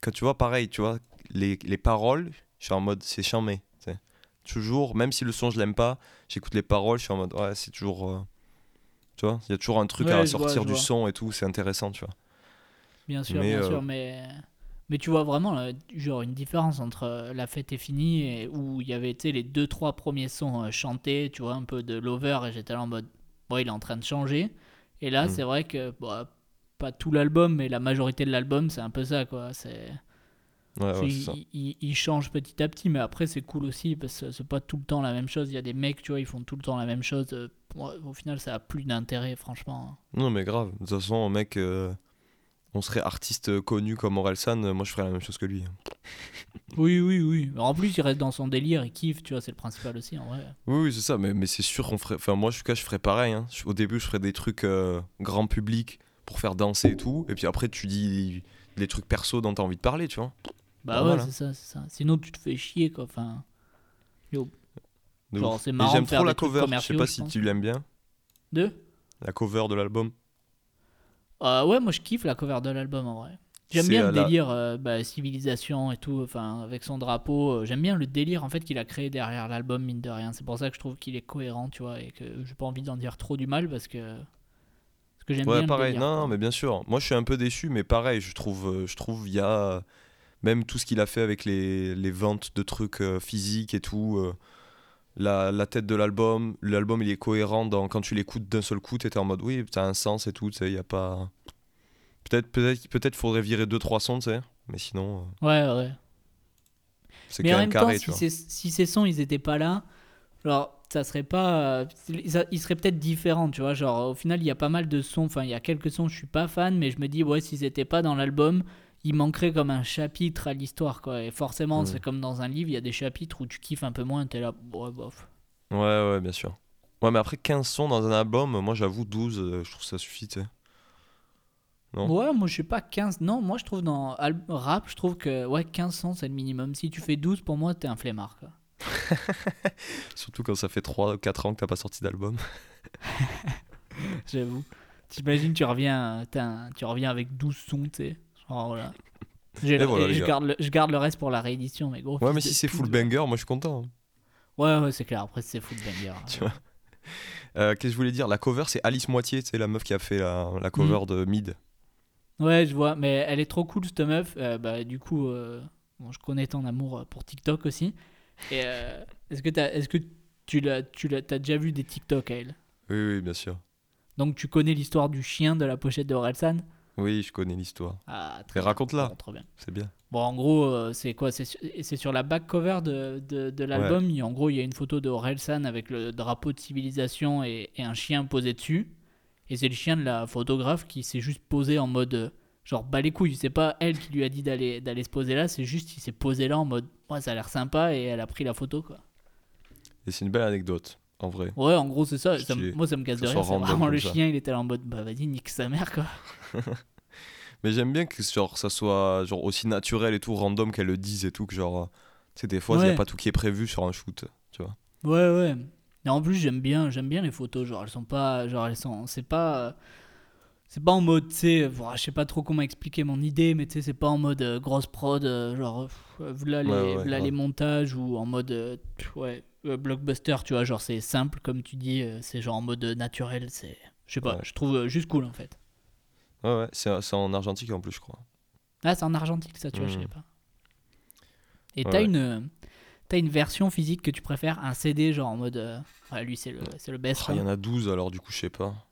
Quand tu vois, pareil, tu vois, les, les paroles, je suis en mode c'est sais. Toujours, même si le son je l'aime pas, j'écoute les paroles, je suis en mode ouais, c'est toujours. euh, tu vois, il y a toujours un truc Ouais, à vois, sortir du vois. son et tout, c'est intéressant, tu vois. Bien sûr, Mais, bien euh, sûr, mais. Mais tu vois vraiment là, genre une différence entre euh, La fête est finie et où il y avait les deux trois premiers sons euh, chantés, tu vois, un peu de Lover et j'étais là en mode bon, il est en train de changer. Et là, Mm. c'est vrai que bon, pas tout l'album, mais la majorité de l'album, c'est un peu ça quoi. C'est Ouais, ouais, il, change petit à petit, mais après c'est cool aussi parce que c'est pas tout le temps la même chose. Il y a des mecs, tu vois, ils font tout le temps la même chose. euh, au final, ça a plus d'intérêt, franchement. Non, mais grave. De toute façon, mec, euh, on serait artiste connu comme Orelsan, euh, moi je ferais la même chose que lui. Oui, oui, oui. En plus, il reste dans son délire, il kiffe, tu vois, c'est le principal aussi en vrai. Oui, oui, c'est ça, mais, mais c'est sûr qu'on ferait. Enfin, moi, je, en tout cas, je ferais pareil. hein. Au début, je ferais des trucs euh, grand public pour faire danser et tout. Et puis après, tu dis les trucs perso dont t'as envie de parler, tu vois. Bah ouais, hein. c'est ça, c'est ça. Sinon, tu te fais chier, quoi. Enfin, yo. De Genre, c'est marrant j'aime de trop la cover. Je sais pas si tu l'aimes bien. Deux La cover de l'album. Euh, Ouais, moi, je kiffe la cover de l'album, en vrai. J'aime bien euh, le la- délire euh, bah, civilisation et tout, enfin, avec son drapeau. euh, J'aime bien le délire, en fait, qu'il a créé derrière l'album, mine de rien. C'est pour ça que je trouve qu'il est cohérent, tu vois, et que j'ai pas envie d'en dire trop du mal, parce que... Parce que j'aime bien Ouais, le pareil. délire, non, quoi. mais bien sûr. Moi, je suis un peu déçu, mais pareil, je trouve, euh, je trouve, il y a même tout ce qu'il a fait avec les, les ventes de trucs euh, physiques et tout. euh, la, la tête de l'album, l'album il est cohérent dans, quand tu l'écoutes d'un seul coup, t'étais en mode oui, a un sens et tout, tu sais, il a pas. Peut-être, peut-être, peut-être faudrait virer deux trois sons, tu sais, mais sinon, euh, Ouais, ouais. c'est Mais quand en même même temps, carré, tu si vois. ces, si ces sons ils étaient pas là, genre, ça serait pas. ça- il serait peut-être différent, tu vois. Genre, au final, il y a pas mal de sons. Enfin, il y a quelques sons, je suis pas fan, mais je me dis, ouais, si c'était pas dans l'album, il manquerait comme un chapitre à l'histoire, quoi. Et forcément, c'est comme dans un livre, il y a des chapitres où tu kiffes un peu moins, t'es là, ouais, bof. Ouais, ouais, bien sûr. Ouais, mais après 15 sons dans un album, moi j'avoue 12, euh, je trouve que ça suffit, tu sais. Non? Ouais, moi, je sais pas, 15. Non, moi, je trouve dans rap, je trouve que, ouais, 15 sons, c'est le minimum. Si tu fais 12, pour moi, t'es un flemmard, quoi. Surtout quand ça fait 3 ou 4 ans que t'as pas sorti d'album. J'avoue. T'imagines, tu reviens, un- tu reviens avec 12 sons, tu sais. Genre, voilà. J'ai Et le- voilà, et les je, gars. garde le, je garde le reste pour la réédition, mais gros. Ouais, fils mais de si c'est full banger, moi je suis content. hein. Ouais, ouais, c'est clair. Après, c'est full banger. Tu vois. Euh, Qu'est-ce que je voulais dire? La cover, c'est Alice Moitié, tu sais, la meuf qui a fait la, la cover de Mid. Ouais, je vois. Mais elle est trop cool, cette meuf. Euh, bah, du coup, euh, bon, je connais ton amour euh, pour TikTok aussi. Et euh, est-ce que, t'as- est-ce que tu l'as, tu l'as, t'as déjà vu des TikTok à elle? Oui, oui, bien sûr. Donc, tu connais l'histoire du chien de la pochette de Orelsan Oui, je connais l'histoire. Ah, très raconte-la, trop bien. c'est bien. Bon, en gros, euh, c'est quoi C'est sur, la back cover de, de, de l'album. Il- En gros, il y a une photo de Orelsan avec le drapeau de civilisation et, et un chien posé dessus. Et c'est le chien de la photographe qui s'est juste posé en mode euh, genre bas les couilles. C'est pas elle qui lui a dit d'aller d'aller se poser là, c'est juste qu'il s'est posé là en mode ouais, ça a l'air sympa et elle a pris la photo quoi. Et c'est une belle anecdote, en vrai. Ouais, en gros, c'est ça. Moi, ça me casse de rire. vraiment le ça. chien, il était là en mode bah vas-y, nique sa mère quoi. Mais j'aime bien que genre, ça soit genre, aussi naturel et tout, random qu'elle le dise et tout, que genre, tu sais, des fois, il n'y a pas tout qui est prévu sur un shoot, tu vois. Ouais, ouais. Et en plus, j'aime bien, j'aime bien les photos. Genre, elles sont pas, genre, elles sont, c'est pas, euh, c'est pas en mode, tu sais, je sais pas trop comment expliquer mon idée, mais tu sais, c'est pas en mode euh, grosse prod, euh, genre, voilà les, Ouais, ouais, v'là ouais. les montages ou en mode, euh, ouais, euh, blockbuster, tu vois, genre, c'est simple, comme tu dis, euh, c'est genre en mode euh, naturel, c'est, je sais pas, je trouve euh, juste cool en fait. Ouais, ouais, c'est en argentique en plus, je crois. Ah, c'est en argentique, ça, tu vois, je Mhm. savais pas. Et t'as une, euh, t'as une version physique que tu préfères, un CD, genre en mode, euh, ouais, lui, c'est le, c'est le best. Ah, Il y en a 12, alors du coup, je sais pas.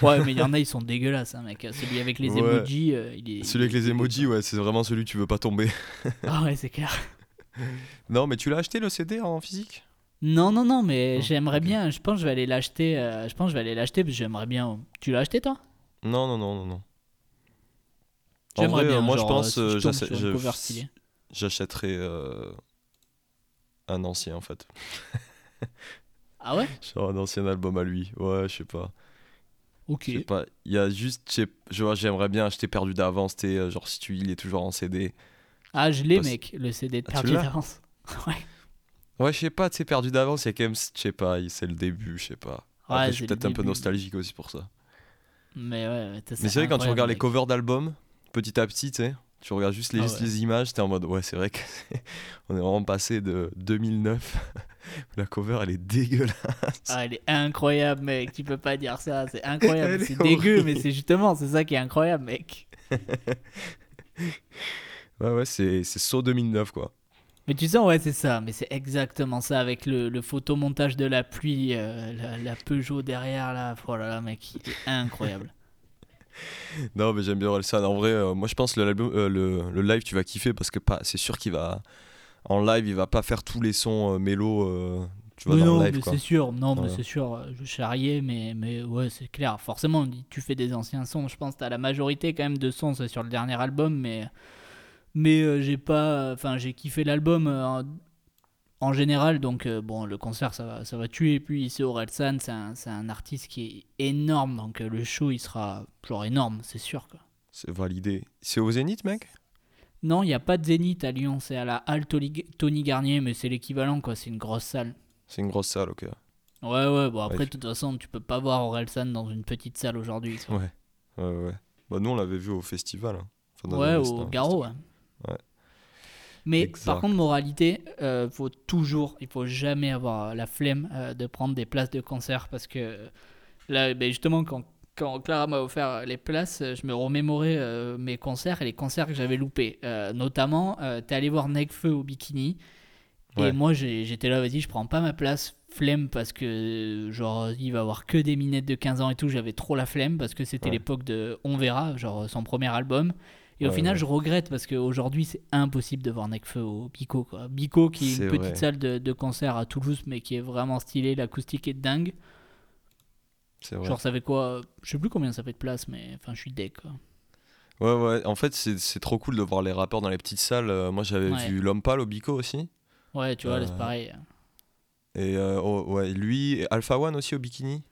Ouais, mais il y en a, ils sont dégueulasses, hein, mec. Celui avec les Ouais. emojis, euh, il est. Celui avec les emojis, ouais, c'est vraiment celui que tu veux pas tomber. Ah ouais, c'est clair. non, mais tu l'as acheté le CD en physique? Non, non, non, mais j'aimerais bien. Je pense que je vais aller l'acheter. euh, je pense que je vais aller l'acheter parce que j'aimerais bien. Tu l'as acheté toi? Non, non, non, non, non. J'aimerais bien. moi, je genre, pense, si euh, je stylée. j'achèterais euh, un ancien en fait. Ah ouais? Genre un ancien album à lui. Ouais, je sais pas. Ok. Je sais pas. Il y a juste, je je vois, j'aimerais bien acheter Perdu d'avance. t'es, euh, Genre si tu, il est toujours en CD. Ah, je l'ai, mec, le CD de Ah, Perdu d'avance. ouais. Ouais, je sais pas, tu sais, Perdu d'avance, il y a quand même, je sais pas, c'est le début, je sais pas. Après, Ouais, je c'est suis peut-être un peu nostalgique aussi pour ça. Mais ouais, Mais c'est vrai, quand tu regardes les covers d'albums, petit à petit, tu sais, tu regardes juste les, Ah juste les images, t'es en mode, ouais, c'est vrai que c'est- on est vraiment passé de 2009. La cover, elle est dégueulasse. Ah, elle est incroyable, mec. Tu peux pas dire ça. C'est incroyable. C'est est dégueu, mais c'est justement, c'est ça qui est incroyable, mec. Ouais, ouais, c'est saut 2009, quoi. Mais tu sens, ouais, c'est ça. Mais c'est exactement ça avec le, le photomontage de la pluie, euh, la, la Peugeot derrière là. Oh là là, mec, il est incroyable. Non, mais j'aime bien Orelsan. En vrai, euh, moi, je pense que euh, le, le live, tu vas kiffer parce que c'est sûr qu'il va. En live, il va pas faire tous les sons euh, mélo. euh, tu vois, Oui, dans non, le live, mais c'est sûr. Non, mais c'est sûr. Je charriais, mais, mais ouais, c'est clair. Forcément, tu fais des anciens sons. Je pense que t'as la majorité quand même de sons sur le dernier album, mais mais j'ai pas. Enfin, j'ai kiffé l'album en, général. Donc euh, bon, le concert, ça va, ça va tuer. Et puis c'est Orelsan, c'est un, c'est un artiste qui est énorme. Donc euh, le show, il sera genre énorme, c'est sûr. Quoi. C'est validé. C'est au Zénith, mec? Non, il n'y a pas de Zénith à Lyon. C'est à la Halle Tony Garnier, mais c'est l'équivalent, quoi. C'est une grosse salle. C'est une grosse salle, ok. Ouais, ouais, bon après, Ouais. de toute façon, tu peux pas voir Orelsan dans une petite salle aujourd'hui. Ouais. Ouais, ouais. Bah, nous, on l'avait vu au festival. hein. Enfin, Ouais, au instant, Garo. ouais. Mais Exact. par contre, moralité, euh, faut toujours, il faut jamais avoir la flemme euh, de prendre des places de concert parce que là, ben justement, quand, quand Clara m'a offert les places, euh, je me remémorais euh, mes concerts et les concerts que j'avais loupés. Euh, notamment, euh, t'es allé voir Necfeu au bikini et moi j'étais là, vas-y, je prends pas ma place. Flemme parce que genre il va avoir que des minettes de 15 ans et tout, j'avais trop la flemme parce que c'était Ouais. l'époque de On verra, genre son premier album. Et au Ouais, final, ouais. je regrette parce qu'aujourd'hui, c'est impossible de voir Necfeu au Bico. Quoi. Bico, qui est une petite salle de, de concert à Toulouse, mais qui est vraiment stylée, l'acoustique est dingue. C'est vrai. Genre, ça fait quoi Je sais plus combien ça fait de place, mais enfin, je suis deck. Quoi. Ouais, ouais. En fait, c'est trop cool de voir les rappeurs dans les petites salles. Euh, moi, j'avais Ouais. vu L'Homme Pâle au Bico aussi. Ouais, tu vois, là, c'est Euh, pareil. Et euh, oh, ouais, lui, et Alpha One aussi au Bikini.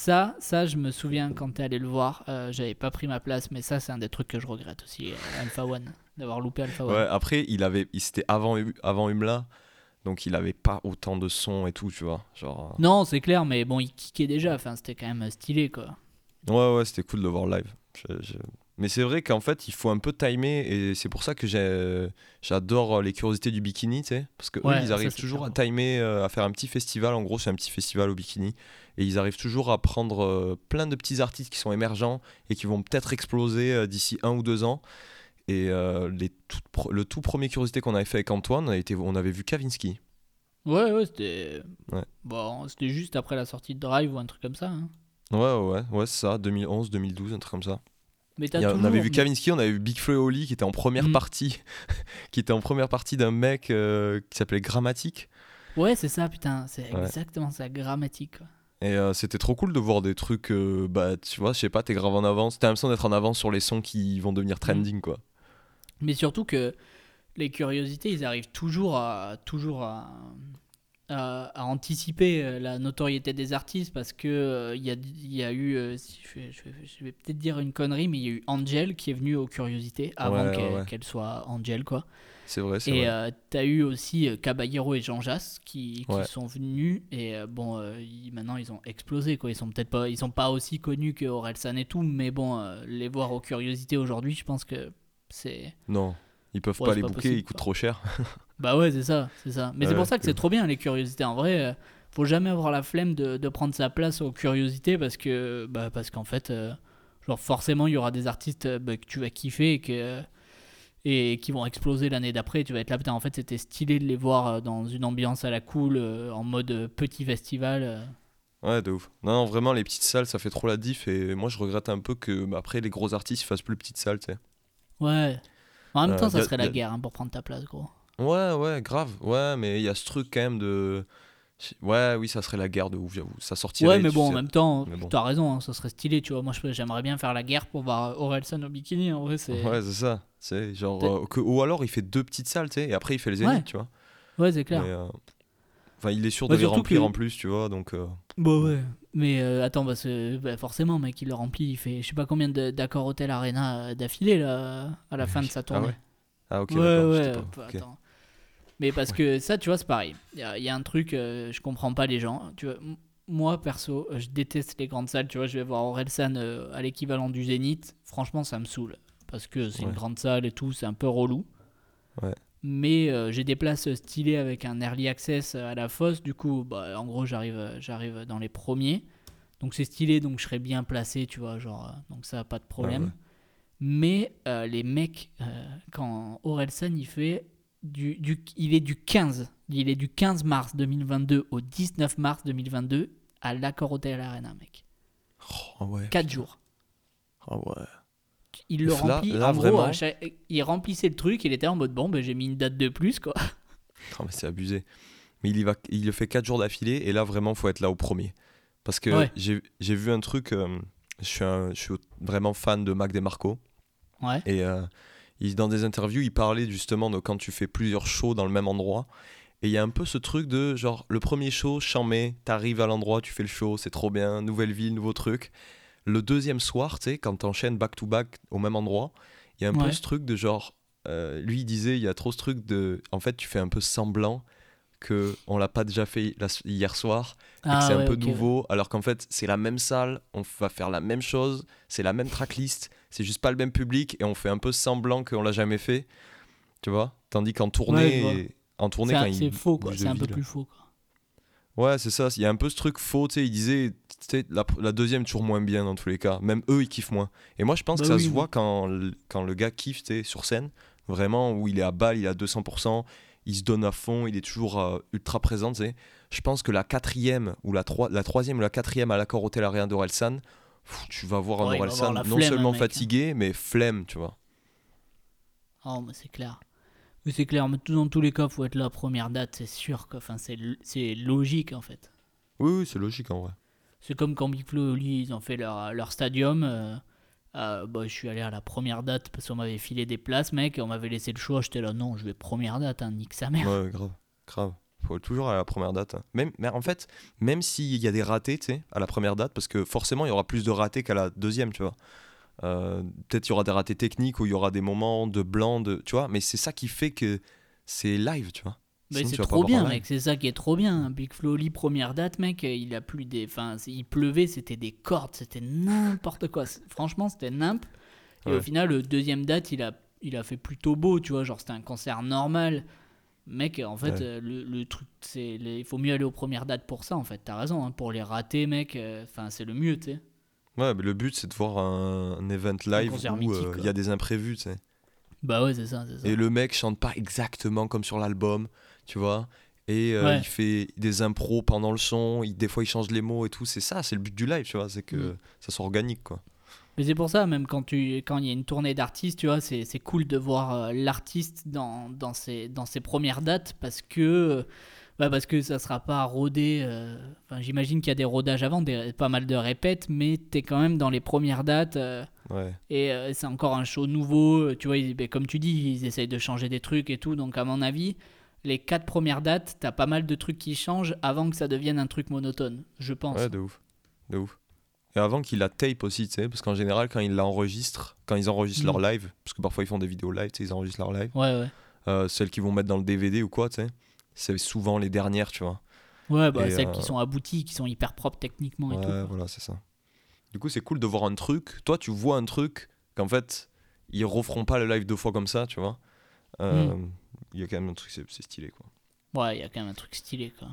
Ça, ça, je me souviens quand t'es allé le voir, euh, j'avais pas pris ma place, mais ça, c'est un des trucs que je regrette aussi, euh, Alpha One, d'avoir loupé Alpha One. Ouais, après, il avait, il c'était avant, avant Humla, donc il avait pas autant de sons et tout, tu vois. Genre, euh, Non, c'est clair, mais bon, il kickait déjà, enfin, c'était quand même stylé, quoi. ouais, ouais, c'était cool de le voir live. Je- je- Mais c'est vrai qu'en fait, il faut un peu timer et c'est pour ça que j'adore les curiosités du bikini, tu sais, parce que eux, Ouais, ils arrivent toujours à timer, euh, à faire un petit festival. En gros, c'est un petit festival au bikini et ils arrivent toujours à prendre euh, plein de petits artistes qui sont émergents et qui vont peut-être exploser euh, d'ici un ou deux ans. Et euh, les pro- le tout premier curiosité qu'on avait fait avec Antoine, on, a été, on avait vu Kavinsky. Ouais, ouais, c'était. Ouais. Bon, c'était juste après la sortie de Drive ou un truc comme ça. hein. Ouais, ouais, ouais, c'est ça, 2011, 2012, un truc comme ça. Mais on avait vu Kavinsky, on avait vu Big Flo et Oli qui était en première Mm. partie, qui était en première partie d'un mec euh, qui s'appelait Grammatique. Ouais, c'est ça, putain, c'est Ouais. exactement ça, grammatique. quoi. Et euh, c'était trop cool de voir des trucs, euh, bah tu vois, je sais pas, t'es grave en avance, t'as l'impression d'être en avance sur les sons qui vont devenir trending quoi. Mais surtout que les curiosités, ils arrivent toujours à, toujours à, à, anticiper euh, la notoriété des artistes parce que euh, il y, a, il y a eu, euh, je vais, je vais- je vais peut-être dire une connerie, mais il y a eu Angel qui est venue aux curiosités avant Ouais, qu'elle ouais, soit Angel quoi. C'est vrai, c'est Et vrai. euh, t'as eu aussi euh, Caballero et Jean Jass qui, qui Ouais. sont venus et euh, bon euh, ils- maintenant ils ont explosé quoi. Ils sont peut-être pas ils sont pas aussi connus que Orelsan et tout, mais bon euh, les voir aux curiosités aujourd'hui, je pense que c'est Non, ils peuvent pas les bouquer, ils coûtent trop cher. bah ouais c'est ça c'est ça. Mais c'est pour ça que c'est trop bien les curiosités. En vrai, euh, faut jamais avoir la flemme de, de prendre sa place aux curiosités parce que bah parce qu'en fait euh, genre forcément il y aura des artistes euh, bah, que tu vas kiffer et que et qui vont exploser l'année d'après. Tu vas être là, putain, en fait, c'était stylé de les voir dans une ambiance à la cool, en mode petit festival. Ouais, de ouf. Non, non, vraiment, les petites salles, ça fait trop la diff. Et moi, je regrette un peu que bah, après les gros artistes ils fassent plus petites salles, tu sais. Ouais. En même Euh, temps, ça a- serait la guerre hein, pour prendre ta place, gros. Ouais, ouais, grave. Ouais, mais il y a ce truc quand même de. Ouais, oui, ça serait la guerre de ouf, j'avoue. Ça sortirait. Ouais, mais bon, en même temps, bon. t'as raison, hein, ça serait stylé, tu vois. Moi, j'aimerais bien faire la guerre pour voir Orelsan au bikini, en vrai, c'est. Ouais, c'est ça. C'est genre. Euh, que- ou alors il fait deux petites salles, tu sais, et après il fait les zénith, Ouais. tu vois. Ouais, c'est clair. Mais, euh, Enfin, il est sûr Ouais, de les remplir que- en plus, tu vois, donc. euh, Bah ouais. Mais euh, attends, bah, forcément, mec, il le remplit, il fait je sais pas combien de- d'accords Hôtel Arena euh, d'affilée, là, à la fin de sa Ah tournée. ouais Ah, ok, ouais, ouais. pas- attends. Mais parce que ça, tu vois, c'est pareil. Il y, y a un truc, euh, je comprends pas les gens. Tu vois, moi, perso, euh, je déteste les grandes salles. Tu vois, je vais voir Orelsan euh, à l'équivalent du Zénith. Franchement, ça me saoule. Parce que c'est une grande salle et tout, c'est un peu relou. Ouais. Mais euh, j'ai des places stylées avec un early access à la fosse. Du coup, bah, en gros, j'arrive, j'arrive dans les premiers. Donc c'est stylé, donc je serai bien placé, tu vois. Genre, donc ça, pas de problème. ouais. Mais euh, les mecs, euh, quand Orelsan, il fait du, du, il est du 15, il est du 15 mars 2022 au 19 mars 2022 à l'Accor Hotel Arena, mec. Oh, ouais. 4 jours. Oh, ouais. Il le Là- remplit. là, en gros, vraiment. à chaque- il remplissait le truc, il était en mode bon, ben, j'ai mis une date de plus, quoi. Mais c'est abusé. Mais il, y va, il le fait 4 jours d'affilée et là vraiment faut être là au premier. Parce que Ouais. j'ai j'ai vu un truc, euh, je, suis un- je suis vraiment fan de Mac DeMarco Ouais. et euh, il, dans des interviews il parlait justement de quand tu fais plusieurs shows dans le même endroit. Et il y a un peu ce truc de genre le premier show, chamé, t'arrives à l'endroit, tu fais le show, c'est trop bien, nouvelle ville, nouveau truc. Le deuxième soir, tu sais, quand t'enchaînes back to back au même endroit, il y a un Ouais. peu ce truc de genre, euh, lui il disait, il y a trop ce truc de, en fait tu fais un peu semblant que on l'a pas déjà fait la- hier soir et que c'est un Ah peu nouveau, alors qu'en fait c'est la même salle, on va faire la même chose, c'est la même tracklist, c'est juste pas le même public et on fait un peu semblant qu'on l'a jamais fait, tu vois. Tandis qu'en tournée, en tournée C'est quand un- il C'est faux, quoi. C'est un peu plus faux, quoi. Ouais, c'est ça. Il y a un peu ce truc faux, tu sais. Il disait, tu sais, la, la deuxième toujours moins bien dans tous les cas. Même eux, ils kiffent moins. Et moi, je pense Bah que ça oui, se oui. voit quand, le- quand le gars kiffe, tu sais, sur scène. Vraiment, où il est à balle, il est à 200%, il se donne à fond, il est toujours euh, ultra présent, tu sais. Je pense que la quatrième, ou la, troi- la troisième ou la quatrième à l'accord Hôtel Arena d'Orelsan, pff, tu vas voir un Ouais, non flemme, seulement hein, hein. fatigué, mais flemme, tu vois. Oh, mais c'est clair. Mais c'est clair, mais dans tous les cas, faut être là, première date, c'est sûr. Quoi. Enfin, c'est logique en fait. Oui, oui, c'est logique en vrai. C'est comme quand Big Flo et Oli, ils ont fait leur, leur stadium. euh, euh, bah, je suis allé à la première date parce qu'on m'avait filé des places, mec, et on m'avait laissé le choix. J'étais là, non, je vais première date, hein, nique sa mère. Ouais, grave, grave. Faut toujours à la première date. Même, mais en fait, même s'il y a des ratés, tu sais, à la première date, parce que forcément, il y aura plus de ratés qu'à la deuxième, tu vois. Euh, Peut-être il y aura des ratés techniques ou il y aura des moments de blanc, de, tu vois. Mais c'est ça qui fait que c'est live, tu vois. Mais Sinon, c'est trop bien, mec. C'est ça qui est trop bien. Big Flo Oli, première date, mec. Il a plus des. Enfin, il pleuvait, c'était des cordes, c'était n'importe quoi. Franchement, c'était nimp. Et Ouais. au final, le deuxième date, il a, il a fait plutôt beau, tu vois. Genre, c'était un concert normal. Mec, en fait, Ouais. euh, le, le truc, c'est. Il faut mieux aller aux premières dates pour ça, en fait. T'as raison, hein, pour les rater, mec. euh, c'est le mieux, tu sais. Ouais, mais le but, c'est de voir un, un event live où euh, il y a des imprévus, tu sais. Bah ouais, c'est ça. Et le mec chante pas exactement comme sur l'album, tu vois. Et euh, Ouais. il fait des impros pendant le son, il- des fois il change les mots et tout. C'est ça, c'est le but du live, tu vois. C'est que Mm. ça soit organique, quoi. Mais c'est pour ça, même quand tu quand il y a une tournée d'artistes, tu vois, c'est c'est cool de voir euh, l'artiste dans, dans, ses, dans ses premières dates parce que, euh, bah parce que ça sera pas rodé. euh, Enfin, j'imagine qu'il y a des rodages avant, des, pas mal de répètes, mais t'es quand même dans les premières dates euh, Ouais. et euh, c'est encore un show nouveau. Tu vois, ils- ben, comme tu dis, ils essayent de changer des trucs et tout. Donc, à mon avis, les quatre premières dates, t'as pas mal de trucs qui changent avant que ça devienne un truc monotone, je pense. Ouais, de ouf. De ouf. Et avant qu'il la tape aussi, tu sais, parce qu'en général, quand ils l'enregistrent, quand ils enregistrent Mm. leur live, parce que parfois ils font des vidéos live, ils enregistrent leur live, Ouais, ouais. euh, celles qu'ils vont mettre dans le DVD ou quoi, tu sais, c'est souvent les dernières, tu vois. Ouais, bah, Et, celles euh, qui sont abouties, qui sont hyper propres techniquement et Ouais, tout. quoi. voilà, c'est ça. Du coup, c'est cool de voir un truc. Toi, tu vois un truc qu'en fait, ils referont pas le live deux fois comme ça, tu vois. Euh, Mm. Il y a quand même un truc, c'est stylé, quoi. Ouais, il y a quand même un truc stylé, quoi.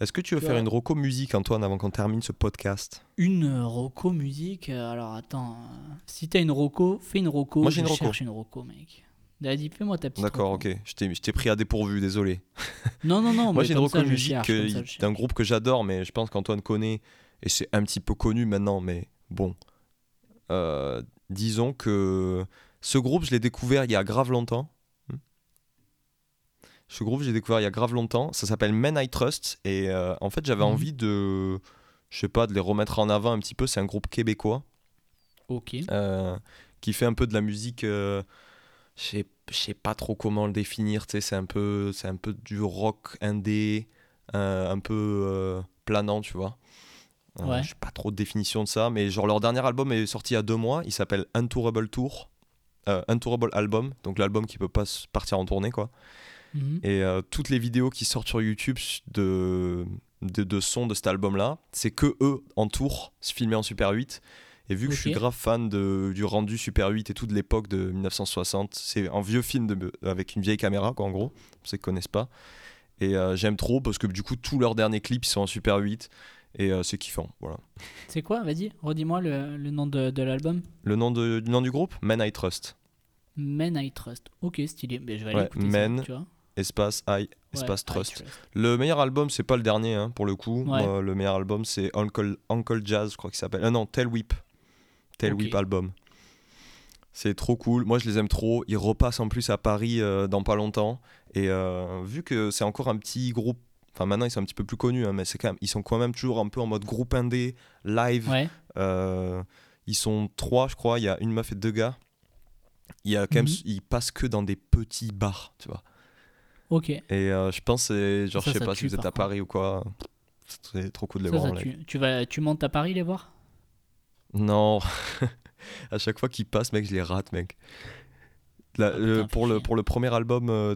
Est-ce que tu veux Tu faire vois. une roco musique, Antoine, avant qu'on termine ce podcast? Une roco musique, euh, alors attends, euh, si t'as une roco, fais une roco. Moi, j'ai je une roco. cherche une roco, mec. Vas-y, fais-moi ta petite D'accord, ok. Je t'ai pris à dépourvu, désolé. Non, non, non, Moi, j'ai une roco musique d'un groupe que j'adore, mais je pense qu'Antoine connaît, et c'est un petit peu connu maintenant, mais bon. Euh, disons que ce groupe, je l'ai découvert il y a grave longtemps. Ce groupe, j'ai découvert il y a grave longtemps. Ça s'appelle Men I Trust, et euh, en fait, j'avais Mhm. envie de, je sais pas, de les remettre en avant un petit peu. C'est un groupe québécois Ok. euh, qui fait un peu de la musique. euh, je sais- pas trop comment le définir. tu sais, C'est un peu, un peu du rock indé, euh, un peu planant, tu vois. Ouais. Je sais pas trop de définition de ça, mais genre leur dernier album est sorti il y a deux mois. Il s'appelle Untourable Tour, euh, Untourable Album, donc l'album qui peut pas partir en tournée quoi. Mhm. Et euh, toutes les vidéos qui sortent sur YouTube de, de, de sons de cet album-là, c'est que eux en tour, filmés en Super 8. Et vu que je suis grave fan de, du rendu Super 8 et tout de l'époque de 1960, c'est un vieux film de, avec une vieille caméra, quoi, en gros, pour ceux qui connaissent pas. Et euh, j'aime trop parce que du coup, tous leurs derniers clips ils sont en Super 8 et euh, c'est kiffant. Voilà. C'est quoi? Vas-y, redis-moi le, le nom de, de l'album. Le nom, de, du nom du groupe? Men I Trust. Men I Trust. Ok, stylé. Mais je vais aller Ouais, écouter Men, ça, tu vois. Espace I, espace Trust. Le meilleur album, c'est pas le dernier, hein, pour le coup. Ouais. Moi, le meilleur album, c'est Uncle, Uncle Jazz, je crois qu'il s'appelle. Ah non, Tell Whip. Tell Ok. Whip album. C'est trop cool. Moi, je les aime trop. Ils repassent en plus à Paris euh, dans pas longtemps. Et euh, vu que c'est encore un petit groupe, enfin maintenant ils sont un petit peu plus connus, hein, mais c'est quand même, ils sont quand même toujours un peu en mode groupe indé, live. Ouais. Euh, ils sont trois, je crois. Il y a une meuf et deux gars. Il y a quand même, Mhm. ils passent que dans des petits bars, tu vois. Ok. Et euh, je pense, c'est genre, Ça, je sais ça pas tue, si vous êtes à Paris ou quoi. C'est trop cool de les Ça, voir en tue. Tu, vas, tu montes à Paris les voir? Non, à chaque fois qu'ils passent, mec, je les rate, mec. La- Ah, le- putain, pour, le, pour le premier album, euh,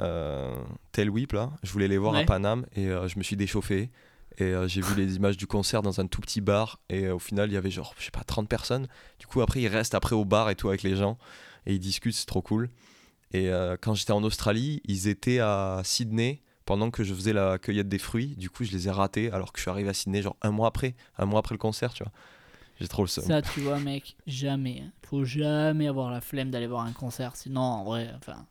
euh, Tell Whip, là, je voulais les voir à. Paname et je me suis déchauffé. Et j'ai vu les images du concert dans un tout petit bar. Et au final, il y avait genre, je sais pas, 30 personnes. Du coup, après, ils restent après au bar et tout avec les gens. Et ils discutent, c'est trop cool. Et euh, quand j'étais en Australie, ils étaient à Sydney pendant que je faisais la cueillette des fruits. Du coup, je les ai ratés alors que je suis arrivé à Sydney, genre un mois après, un mois après le concert, tu vois. J'ai trop le seum. Ça, tu vois, mec, jamais. hein. Faut jamais avoir la flemme d'aller voir un concert. Sinon, en vrai, enfin.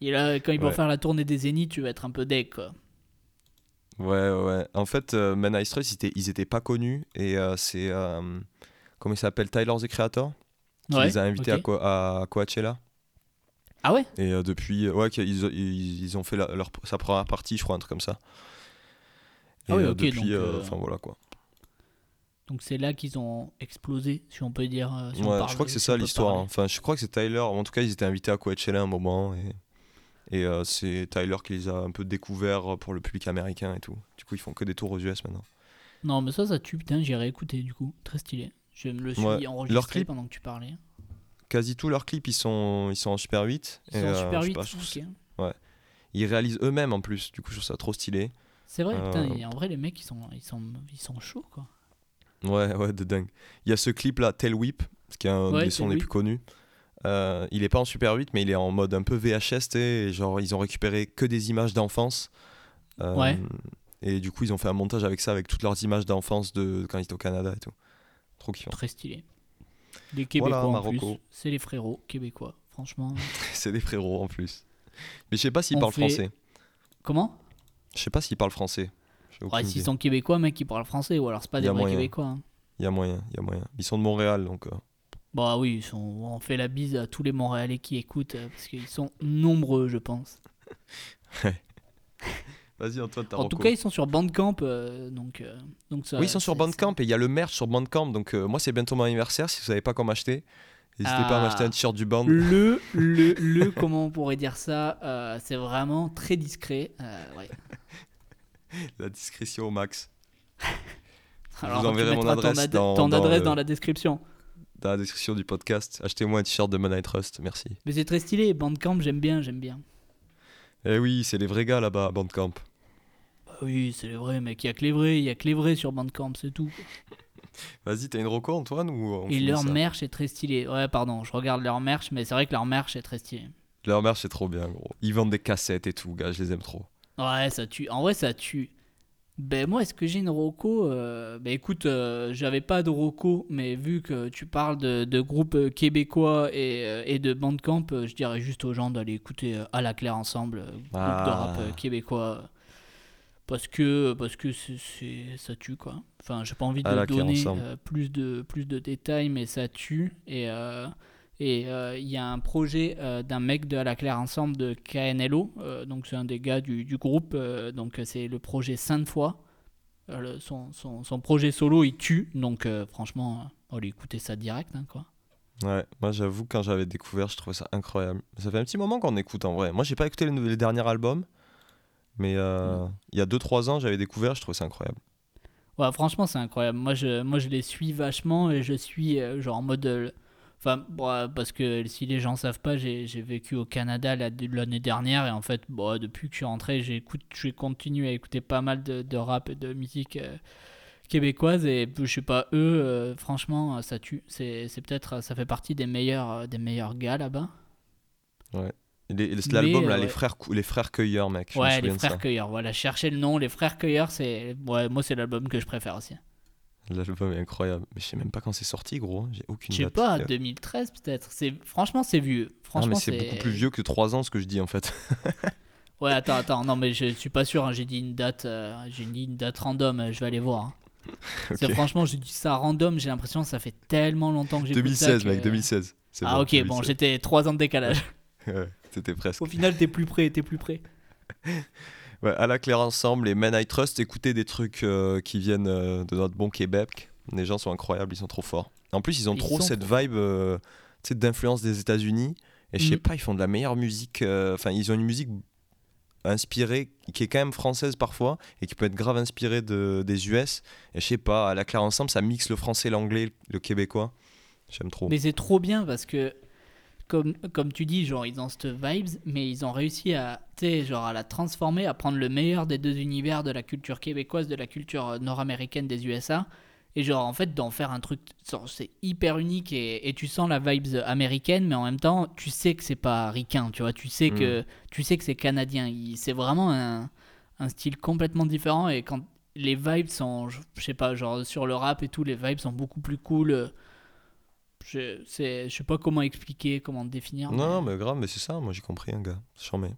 Et là, quand ils vont Ouais. faire la tournée des Zéniths, tu vas être un peu deck, quoi. Ouais, ouais. En fait, euh, Men I Trust, ils étaient, ils étaient pas connus. Et euh, c'est. euh, comment il s'appelle? Tyler the Creator Qui Ouais, les a invités ok. à, Co- à Coachella. Ah ouais? Et euh, depuis, euh, ouais, ils, ils ont fait la- leur, sa première partie, je crois, un truc comme ça. Et Ah oui, euh, ok, depuis, donc, enfin voilà quoi. Donc c'est là qu'ils ont explosé, si on peut dire. on Ouais, parle je crois que c'est si ça l'histoire. hein. Enfin, je crois que c'est Tyler. En tout cas, ils étaient invités à Coachella un moment et, et euh, c'est Tyler qui les a un peu découverts pour le public américain et tout. Du coup, ils font que des tours aux US maintenant. Non, mais ça, ça tue, putain, j'irai écouter du coup. Très stylé. Je me le suis Ouais. enregistré pendant que tu parlais. Quasi tous leurs clips, ils sont, ils sont en Super 8. Ils et, sont en euh, Super je sais 8. pas, ok. Ils réalisent eux-mêmes en plus. Du coup, je trouve ça trop stylé. C'est vrai, putain, Euh, et en vrai, les mecs, ils sont, ils sont, ils sont chauds, quoi. Ouais, ouais, de dingue. Il y a ce clip là, Tail Whip, qui est un Ouais, des sons les plus connus. Euh, il est pas en Super 8, mais il est en mode un peu VHS, et genre ils ont récupéré que des images d'enfance. Euh, Ouais. Et du coup, ils ont fait un montage avec ça, avec toutes leurs images d'enfance de quand ils étaient au Canada et tout. Trop kiffant. Très stylé. Les Québécois Voilà, en plus, Marocco. c'est les frérots québécois, franchement. C'est des frérots en plus. Mais je sais pas s'ils parlent fait- français. Comment? Je sais pas s'ils parlent français. Ouais, s'ils sont québécois, mec, ils parlent français, ou alors c'est pas des vrais moyen. québécois. hein. Il y a moyen, il y a moyen. Ils sont de Montréal, donc. euh, Bah oui, ils sont... on fait la bise à tous les Montréalais qui écoutent, euh, parce qu'ils sont nombreux, je pense. Vas-y, Antoine, t'as En tout cas, ils sont sur Bandcamp, euh, donc, euh, donc ça. Oui, ils sont sur Bandcamp et il y a le merch sur Bandcamp. Donc, euh, moi, c'est bientôt mon anniversaire. Si vous savez pas comment acheter, n'hésitez pas à Ah. m'acheter un t-shirt du band. Le, le, le, comment on pourrait dire ça C'est vraiment très discret. ouais. La discrétion au max. Alors, vous enverrai mon mettras ton adresse ad- dans- ton dans adresse la description. Dans la description du podcast, achetez-moi un t-shirt de Money Trust. Merci. Mais c'est très stylé, Bandcamp, j'aime bien, j'aime bien. Eh oui, c'est les vrais gars là-bas Bandcamp. Oui, c'est vrai, mec, il y a que les vrais, il y a que les vrais sur Bandcamp, c'est tout. Vas-y, t'as une reco, Antoine ou on Et leur merch est très stylé. Ouais, pardon, je regarde leur merch, mais c'est vrai que leur merch est très stylé. Leur merch, c'est trop bien, gros. Ils vendent des cassettes et tout, gars. Je les aime trop. Ouais, ça tue. En vrai, ça tue. Ben moi, est-ce que j'ai une roco euh, Ben écoute, euh, j'avais pas de roco, mais vu que tu parles de, de groupes euh, québécois et, euh, et de bandcamp, euh, je dirais juste aux gens d'aller écouter À la Claire ensemble, groupe de Ah. rap québécois, parce que parce que c'est, ça tue quoi. Enfin, j'ai pas envie À de donner euh, plus de plus de détails, mais ça tue et euh, et euh, il y a un projet d'un mec de À la Claire Ensemble de KNLO, donc c'est un des gars du, du groupe, donc c'est le projet Sainte Foi. Le- son, son, son projet solo il tue, donc franchement, euh, allez écouter ça direct hein, quoi. Ouais, moi j'avoue, quand j'avais découvert, je trouvais ça incroyable. Ça fait un petit moment qu'on écoute en vrai. Moi, j'ai pas écouté les, les derniers albums, mais euh, il y a 2-3 ans, j'avais découvert, je trouvais ça incroyable. Ouais, franchement, c'est incroyable. Moi je, moi, je les suis vachement et je suis euh, genre en mode. euh, Enfin, euh, parce que si les gens savent pas, j'ai vécu au Canada la- l'année dernière et en fait, bon, depuis que je suis rentré, j'écoute, j'ai continué à écouter pas mal de, de rap et de musique québécoise et je sais pas, eux, euh, franchement, ça tue. C'est peut-être, ça fait partie des meilleurs, euh, des meilleurs gars là-bas. Les- L'album, là, euh, les, frères, les frères Cueilleurs, mec. Ouais, les frères ça. Cueilleurs. Voilà, cherchez le nom. Les frères Cueilleurs, c'est, ouais, moi, c'est l'album que je préfère aussi. L'album est incroyable. Mais je sais même pas quand c'est sorti, gros. J'ai aucune Je sais pas, Euh, 2013 peut-être. C'est franchement c'est vieux. Franchement mais c'est beaucoup plus vieux que 3 ans, ce que je dis en fait. Ouais, attends, attends. Non, mais je suis pas sûr. hein, J'ai dit une date. euh, j'ai dit une date random. euh, Je vais aller voir. hein. Franchement, j'ai dit ça random. J'ai l'impression que ça fait tellement longtemps que j'ai 2016, mec, 2016. C'est Ah bon, ok, bon, 2016. j'étais 3 ans de décalage. Ouais, C'était presque. Au final, t'es plus près, t'es plus près. Ouais, à la claire ensemble, les Men I Trust, écoutez des trucs euh, qui viennent euh, de notre bon Québec. Les gens sont incroyables, ils sont trop forts. En plus, ils ont Ils trop cette trop vibe euh, d'influence des États-Unis. Et je sais Mhm. pas, ils font de la meilleure musique. euh, Enfin, ils ont une musique inspirée qui est quand même française parfois et qui peut être grave inspirée de, des US. Et je sais pas, à la claire ensemble, ça mixe le français, l'anglais, le québécois. J'aime trop. Mais c'est trop bien parce que, comme, comme tu dis, genre, ils ont cette vibes, mais ils ont réussi à, genre, à la transformer, à prendre le meilleur des deux univers de la culture québécoise, de la culture euh, nord-américaine des USA. Et genre, en fait, d'en faire un truc, c'est hyper unique et, et tu sens la vibes américaine, mais en même temps, tu sais que c'est pas ricain, tu vois, tu sais que, tu sais que c'est canadien. C'est vraiment un, un style complètement différent et quand les vibes sont, je je sais pas, genre, sur le rap et tout, les vibes sont beaucoup plus cool. Je, sais pas comment expliquer, comment définir. Non, non, mais grave, mais c'est ça, moi j'ai compris, un gars. C'est charmé.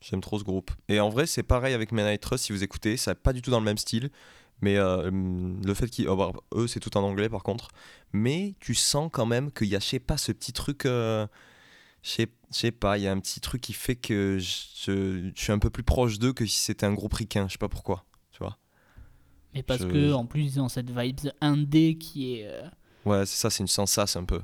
J'aime trop ce groupe. Et en vrai, c'est pareil avec Men I Trust, si vous écoutez, c'est pas du tout dans le même style. Mais euh, hum, le fait qu'ils. oh, bah, eux, c'est tout en anglais par contre. Mais tu sens quand même qu'il y a, je sais pas, ce petit truc. euh, je sais- Je sais pas, il y a un petit truc qui fait que je, je suis un peu plus proche d'eux que si c'était un groupe ricain. Je sais pas pourquoi, tu vois. Mais parce Je- que en plus ils ont cette vibe indé qui est. euh, Ouais, c'est ça, c'est une sensace un peu.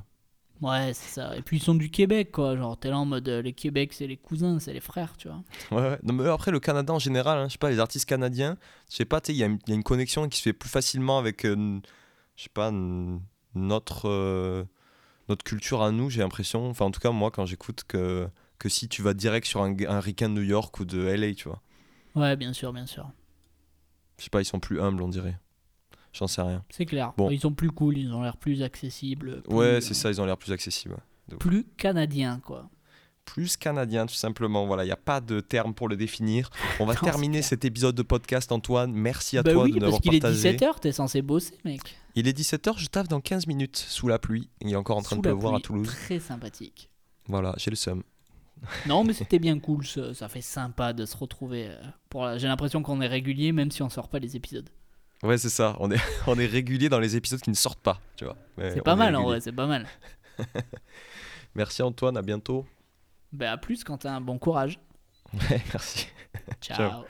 Ouais, c'est ça. Et puis ils sont du Québec, quoi. Genre, t'es là en mode euh, les Québec, c'est les cousins, c'est les frères, tu vois. Ouais, ouais. Non, mais après, le Canada en général, hein, je sais pas, les artistes canadiens, je sais pas, il y, a une- il y a une connexion qui se fait plus facilement avec, euh, je sais pas, notre, euh, notre culture à nous, j'ai l'impression. Enfin, en tout cas, moi, quand j'écoute, que, que si tu vas direct sur un, un ricain de New York ou de LA, tu vois. Ouais, bien sûr, bien sûr. Je sais pas, ils sont plus humbles, on dirait. J'en sais rien. C'est clair. Bon. Ils sont plus cool, ils ont l'air plus accessibles. plus, Ouais, euh, c'est ça, ils ont l'air plus accessibles. Plus canadiens, quoi. Plus canadien, tout simplement. Voilà, il n'y a pas de terme pour le définir. On va Non, terminer cet épisode de podcast, Antoine. Merci à bah toi oui, de nous parce avoir qu'il est partagé. 17h, t'es censé bosser, mec. Il est 17h, je taffe dans 15 minutes sous la pluie. Il est encore en train Sous de pleuvoir à. Toulouse. Très sympathique. Voilà, j'ai le seum. Non, mais c'était bien cool, ça, ça fait sympa de se retrouver. euh, Pour la- J'ai l'impression qu'on est régulier, même si on sort pas les épisodes. Ouais, c'est ça. On est, on est régulier dans les épisodes qui ne sortent pas, tu vois. C'est pas mal en vrai, c'est pas mal. Merci Antoine, à bientôt. Bah à plus, Quentin, bon courage. Ouais, merci. Ciao. Ciao.